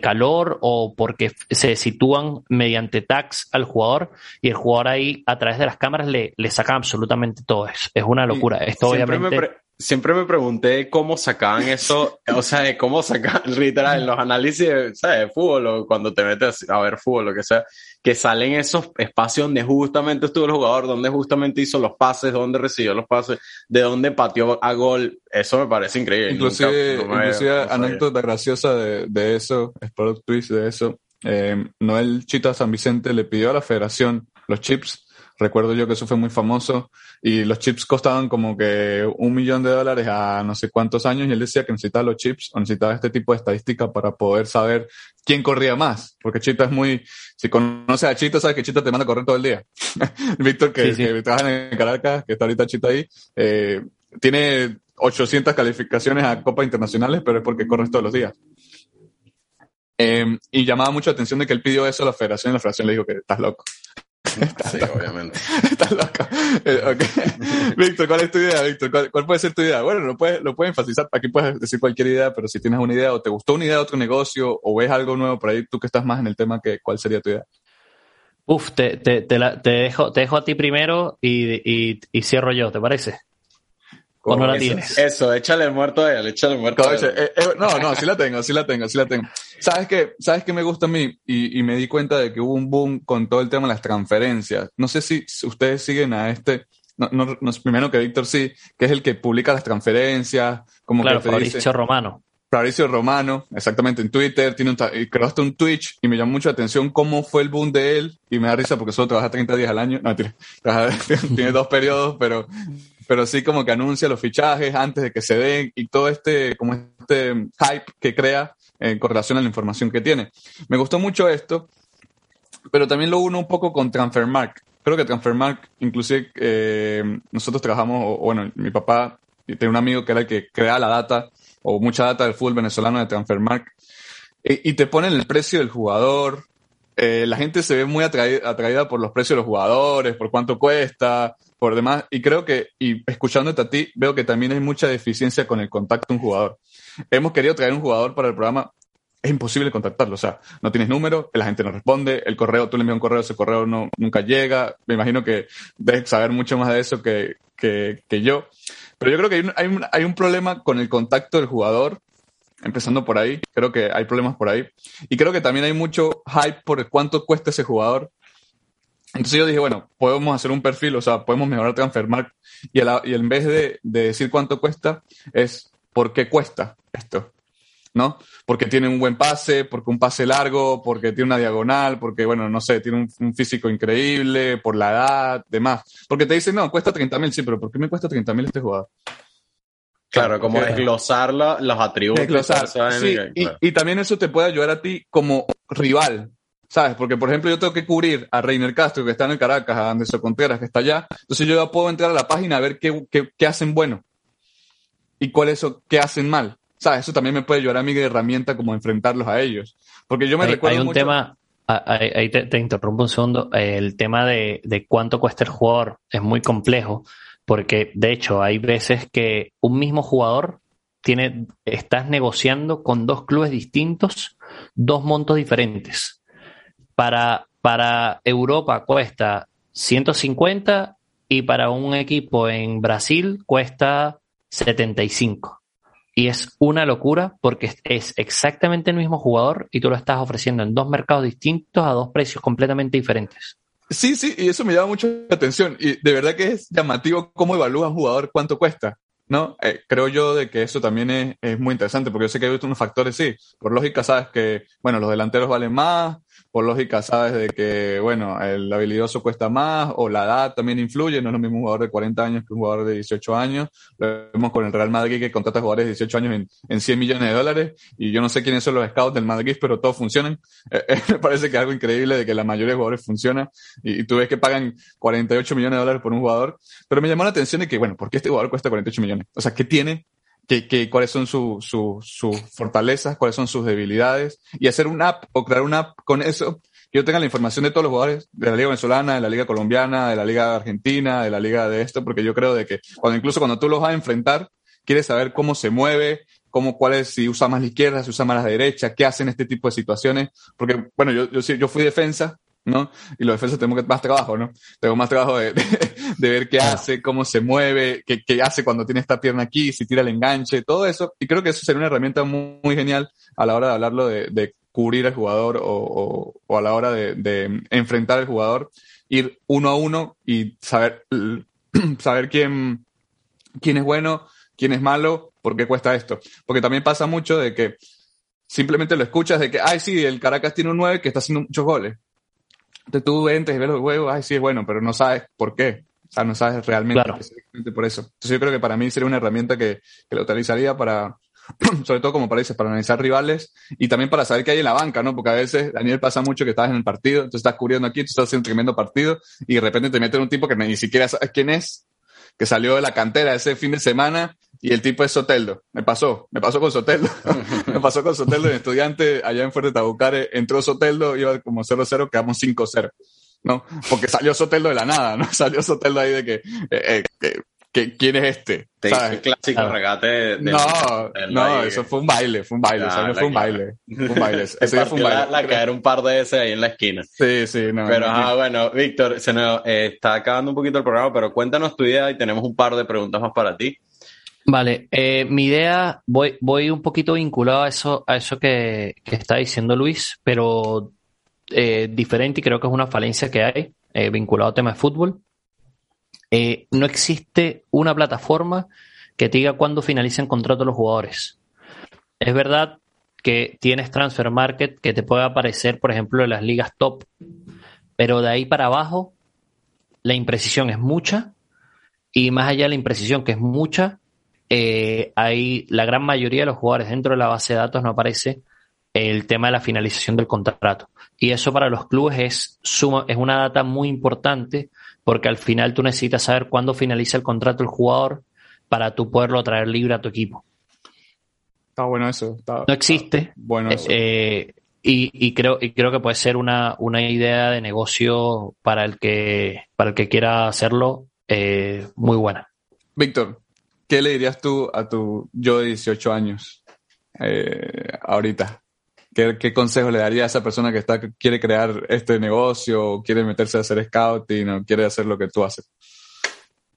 calor o porque se sitúan mediante tags al jugador y el jugador ahí a través de las cámaras le, le saca absolutamente todo eso. Es una locura. Esto obviamente siempre me pregunté cómo sacaban eso, o sea, cómo sacaban literal en los análisis de, fútbol o cuando te metes a ver fútbol, lo que sea, que salen esos espacios donde justamente estuvo el jugador, donde justamente hizo los pases, donde recibió los pases, de donde pateó a gol. Eso me parece increíble. Inclusive, inclusive anécdota graciosa de, de eso, Sport Twist de eso. Eh, Noel Chita San Vicente le pidió a la federación los chips Recuerdo yo que eso fue muy famoso y los chips costaban como que un millón de dólares a no sé cuántos años y él decía que necesitaba los chips o necesitaba este tipo de estadística para poder saber quién corría más. Porque Chita es muy, si conoces a Chita, sabes que Chita te manda a correr todo el día. Víctor, que, trabaja en Caracas, que está ahorita Chita ahí, eh, tiene 800 calificaciones a Copas Internacionales, pero es porque corres todos los días. Eh, y llamaba mucho la atención de que él pidió eso a la federación y la federación le dijo que estás loco. sí, obviamente. Estás loca. Eh, Víctor, ¿cuál es tu idea, Víctor? ¿Cuál, puede ser tu idea? Bueno, lo puedes, lo puedes enfatizar. Aquí puedes decir cualquier idea, pero si tienes una idea o te gustó una idea de otro negocio o ves algo nuevo por ahí, tú que estás más en el tema, que, ¿cuál sería tu idea? Uf, te, te, te, dejo, te dejo a ti primero y, y, y cierro yo, ¿te parece? ¿O no la eso, tienes? Eso, échale el muerto a él, échale el muerto a él. Eh, eh, no, no, sí la tengo, sí la tengo, sí la tengo. ¿Sabes qué? ¿Sabes qué me gusta a mí? Y, y, me di cuenta de que hubo un boom con todo el tema de las transferencias. No sé si ustedes siguen a este, no, no, no primero que Víctor sí, que es el que publica las transferencias, como claro, que Fabricio dice, Romano. Fabricio Romano, exactamente, en Twitter, tiene un, creó hasta un Twitch y me llamó mucho la atención cómo fue el boom de él y me da risa porque solo trabaja 30 días al año, no, tiene, tiene dos periodos, pero pero sí como que anuncia los fichajes antes de que se den y todo este, como este hype que crea en correlación a la información que tiene. Me gustó mucho esto, pero también lo uno un poco con Transfermark. Creo que Transfermark, inclusive eh, nosotros trabajamos, o, bueno, mi papá tenía un amigo que era el que crea la data o mucha data del fútbol venezolano de Transfermark y, y te ponen el precio del jugador, eh, la gente se ve muy atraída, atraída, por los precios de los jugadores, por cuánto cuesta, por demás. Y creo que, y escuchándote a ti, veo que también hay mucha deficiencia con el contacto de un jugador. Hemos querido traer un jugador para el programa. Es imposible contactarlo, o sea, no tienes número, la gente no responde, el correo, tú le envías un correo, ese correo no, nunca llega. Me imagino que debes saber mucho más de eso que, que, que yo. Pero yo creo que hay un, hay, un, hay un problema con el contacto del jugador empezando por ahí. Creo que hay problemas por ahí. Y creo que también hay mucho hype por cuánto cuesta ese jugador. Entonces yo dije, bueno, podemos hacer un perfil, o sea, podemos mejorar Transfermarkt y, y en vez de, de, decir cuánto cuesta, es por qué cuesta esto, ¿no? Porque tiene un buen pase, porque un pase largo, porque tiene una diagonal, porque, bueno, no sé, tiene un, un físico increíble, por la edad, demás. Porque te dicen, no, cuesta 30 mil, sí, pero ¿por qué me cuesta 30 mil este jugador? Claro, como desglosar los atributos. Desglosar, sí, y, claro. y, también eso te puede ayudar a ti como rival, ¿sabes? Porque, por ejemplo, yo tengo que cubrir a Reiner Castro, que está en el Caracas, a Anderson Contreras, que está allá. Entonces yo ya puedo entrar a la página a ver qué, qué, qué hacen bueno y cuál es qué hacen mal. ¿Sabes? Eso también me puede ayudar a mí de herramienta como enfrentarlos a ellos. Porque yo me hay, recuerdo Hay un mucho... tema, ahí, te, te, interrumpo un segundo, el tema de, de cuánto cuesta el jugador es muy complejo porque de hecho hay veces que un mismo jugador tiene, estás negociando con dos clubes distintos dos montos diferentes. Para, para Europa cuesta 150 y para un equipo en Brasil cuesta 75. Y es una locura porque es exactamente el mismo jugador y tú lo estás ofreciendo en dos mercados distintos a dos precios completamente diferentes. Sí, sí, y eso me llama mucho la atención. Y de verdad que es llamativo cómo evalúa un jugador cuánto cuesta. ¿no? Eh, creo yo de que eso también es, es, muy interesante, porque yo sé que hay unos factores, sí. Por lógica sabes que, bueno, los delanteros valen más, por lógica sabes de que, bueno, el habilidoso cuesta más, o la edad también influye, no es lo mismo un jugador de 40 años que un jugador de 18 años. Lo vemos con el Real Madrid que contrata jugadores de 18 años en, en 100 millones de dólares, y yo no sé quiénes son los scouts del Madrid, pero todos funcionan. Eh, eh, me parece que es algo increíble de que la mayoría de jugadores funcionan, y, y, tú ves que pagan 48 millones de dólares por un jugador, pero me llamó la atención de que, bueno, ¿por qué este jugador cuesta 48 millones? O sea, ¿qué tiene que, cuáles son sus su, fortalezas, cuáles son sus debilidades, y hacer una app o crear una app con eso, que yo tenga la información de todos los jugadores de la Liga Venezolana, de la Liga Colombiana, de la Liga Argentina, de la Liga de esto, porque yo creo de que cuando incluso cuando tú los vas a enfrentar, quieres saber cómo se mueve, cómo, cuál es, si usa más la izquierda, si usa más la derecha, qué hacen este tipo de situaciones, porque, bueno, yo, yo fui defensa, ¿no? Y los defensas tenemos más trabajo, ¿no? Tengo más trabajo de, de, de ver qué hace, cómo se mueve, qué, qué, hace cuando tiene esta pierna aquí, si tira el enganche, todo eso. Y creo que eso sería una herramienta muy, muy genial a la hora de hablarlo de, de cubrir al jugador o, o, o, a la hora de, de enfrentar al jugador, ir uno a uno y saber, saber quién, quién es bueno, quién es malo, por qué cuesta esto. Porque también pasa mucho de que simplemente lo escuchas de que, ay, sí, el Caracas tiene un 9 que está haciendo muchos goles entonces tú entres y ves los huevos, ay, sí es bueno, pero no sabes por qué. O sea, no sabes realmente claro. por eso. Entonces yo creo que para mí sería una herramienta que, que lo utilizaría para, sobre todo como para, dices, para analizar rivales y también para saber qué hay en la banca, ¿no? Porque a veces, Daniel, pasa mucho que estás en el partido, tú estás cubriendo aquí, tú estás haciendo un tremendo partido y de repente te meten un tipo que ni siquiera sabes quién es, que salió de la cantera ese fin de semana y el tipo es Soteldo. Me pasó, me pasó con Soteldo. me pasó con Soteldo en estudiante allá en Fuerte Tabucare. Entró Soteldo, iba como 0-0, quedamos 5-0. ¿No? Porque salió Soteldo de la nada, ¿no? Salió Soteldo ahí de que, eh, eh, ¿quién es este? Te hizo el clásico regate de, No, no, eso fue un baile, fue un baile, no fue un baile. Fue un baile. Ese fue un baile. La, caer un par de veces ahí en la esquina. Sí, sí, no. Pero, ah, bueno, Víctor, se nos eh, está acabando un poquito el programa, pero cuéntanos tu idea y tenemos un par de preguntas más para ti. Vale, eh, mi idea, voy, voy un poquito vinculado a eso, a eso que, que está diciendo Luis, pero eh, diferente y creo que es una falencia que hay eh, vinculado al tema de fútbol. Eh, no existe una plataforma que te diga cuándo finalicen contrato los jugadores. Es verdad que tienes Transfer Market que te puede aparecer, por ejemplo, en las ligas top, pero de ahí para abajo la imprecisión es mucha y más allá de la imprecisión que es mucha, eh, hay la gran mayoría de los jugadores dentro de la base de datos no aparece el tema de la finalización del contrato. Y eso para los clubes es, suma, es una data muy importante porque al final tú necesitas saber cuándo finaliza el contrato el jugador para tú poderlo traer libre a tu equipo. Está bueno eso. no existe. bueno eh, y, creo, y creo que puede ser una, una idea de negocio para el que, para el que quiera hacerlo eh, muy buena. Víctor, ¿qué le dirías tú a tu yo de 18 años eh, ahorita? ¿Qué, ¿Qué, consejo le daría a esa persona que está, quiere crear este negocio, quiere meterse a hacer scouting o quiere hacer lo que tú haces?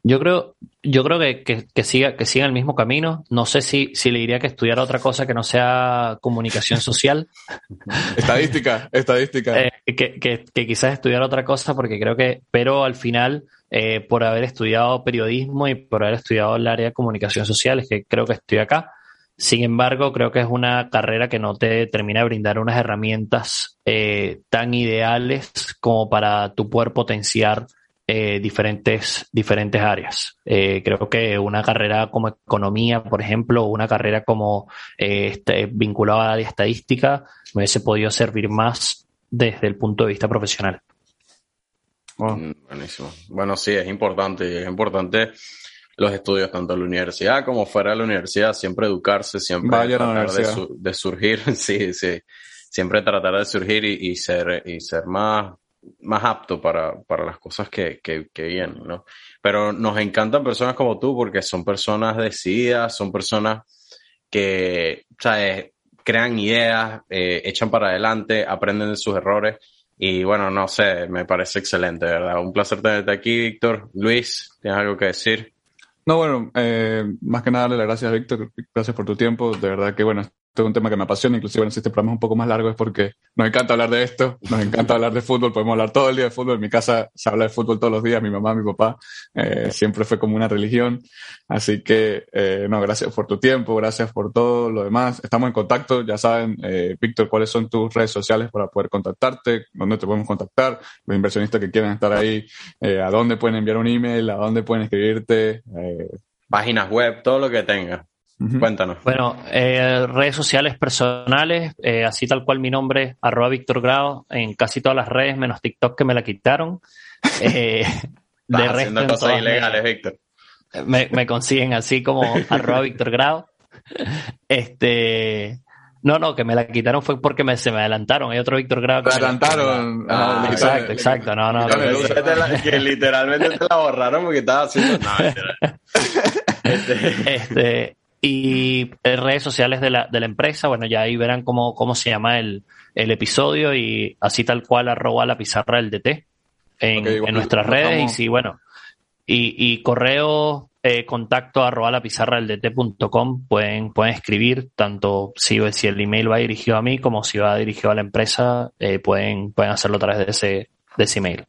Yo creo, yo creo que, que, siga, que siga el mismo camino. No sé si, si le diría que estudiara otra cosa que no sea comunicación social. estadística, estadística. Eh, que, que, que, quizás estudiar otra cosa porque creo que, pero al final, eh, por haber estudiado periodismo y por haber estudiado el área de comunicación social, que creo que estoy acá. Sin embargo, creo que es una carrera que no te termina de brindar unas herramientas eh, tan ideales como para tu poder potenciar eh, diferentes, diferentes áreas. Eh, creo que una carrera como economía, por ejemplo, o una carrera como este, vinculada a la estadística, me hubiese podido servir más desde el punto de vista profesional. Mm, buenísimo. Bueno, sí, es importante. Es importante los estudios tanto en la universidad como fuera de la universidad, siempre educarse, siempre tratar de, surgir, sí, sí, siempre tratar de surgir y, ser, y ser más, más apto para, para las cosas que, que, que, vienen, ¿no? Pero nos encantan personas como tú porque son personas decididas, son personas que, ¿sabes? crean ideas, eh, echan para adelante, aprenden de sus errores. Y bueno, no sé, me parece excelente, ¿verdad? Un placer tenerte aquí, Víctor. Luis, ¿tienes algo que decir? No, bueno, eh, más que nada darle las gracias Víctor, gracias por tu tiempo, de verdad que bueno, es un tema que me apasiona, inclusive bueno, si este programa es un poco más largo es porque nos encanta hablar de esto, nos encanta hablar de fútbol, podemos hablar todo el día de fútbol, en mi casa se habla de fútbol todos los días, mi mamá, mi papá, eh, siempre fue como una religión, así que eh, no, gracias por tu tiempo, gracias por todo lo demás, estamos en contacto, ya saben, eh, Víctor, cuáles son tus redes sociales para poder contactarte, dónde te podemos contactar, los inversionistas que quieran estar ahí, eh, a dónde pueden enviar un email, a dónde pueden escribirte. Eh, Páginas web, todo lo que Cuéntanos. Bueno, eh, redes sociales personales, eh, así tal cual mi nombre, arroba Víctor Grado, en casi todas las redes, menos TikTok que me la quitaron. Eh, de haciendo cosas ilegales, Víctor. Me, me, consiguen así como arroba Víctor Grado. Este, no, no, que me la quitaron fue porque me, se me adelantaron. Hay otro Víctor Grado. Me adelantaron. Ah, exacto, exacto. No, no. que literalmente te la borraron porque estaba haciendo. No, este, este y redes sociales de la, de la empresa, bueno, ya ahí verán cómo, cómo se llama el, el episodio y así tal cual arroba la pizarra del DT en, en nuestras redes. Y sí, bueno, y, y correo eh, contacto arroba la pizarra del dt.com pueden, pueden escribir tanto si, si el email va dirigido a mí como si va dirigido a la empresa, eh, pueden, pueden hacerlo a través de ese, de ese email.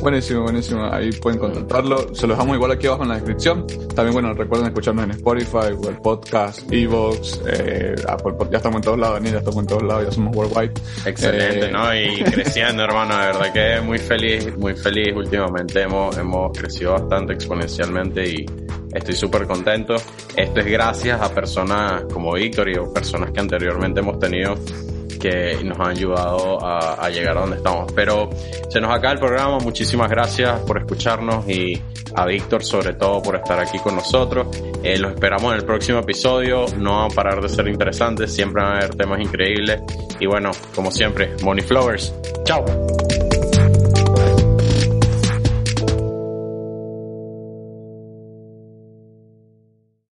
Buenísimo, buenísimo. Ahí pueden contactarlo. Se los dejamos igual aquí abajo en la descripción. También, bueno, recuerden escucharnos en Spotify, Google Podcast, Evox, eh, Apple Ya estamos en todos lados, Daniel, ya estamos en todos lados, ya somos worldwide. Excelente, eh, ¿no? Y creciendo, hermano. De verdad que muy feliz, muy feliz últimamente. Hemos, hemos crecido bastante exponencialmente y estoy súper contento. Esto es gracias a personas como Víctor y personas que anteriormente hemos tenido que nos han ayudado a, llegar a donde estamos. Pero se nos acaba el programa. Muchísimas gracias por escucharnos y a Víctor sobre todo por estar aquí con nosotros. Eh, los esperamos en el próximo episodio. No van a parar de ser interesantes. Siempre van a haber temas increíbles. Y bueno, como siempre, Money Flowers. Chao.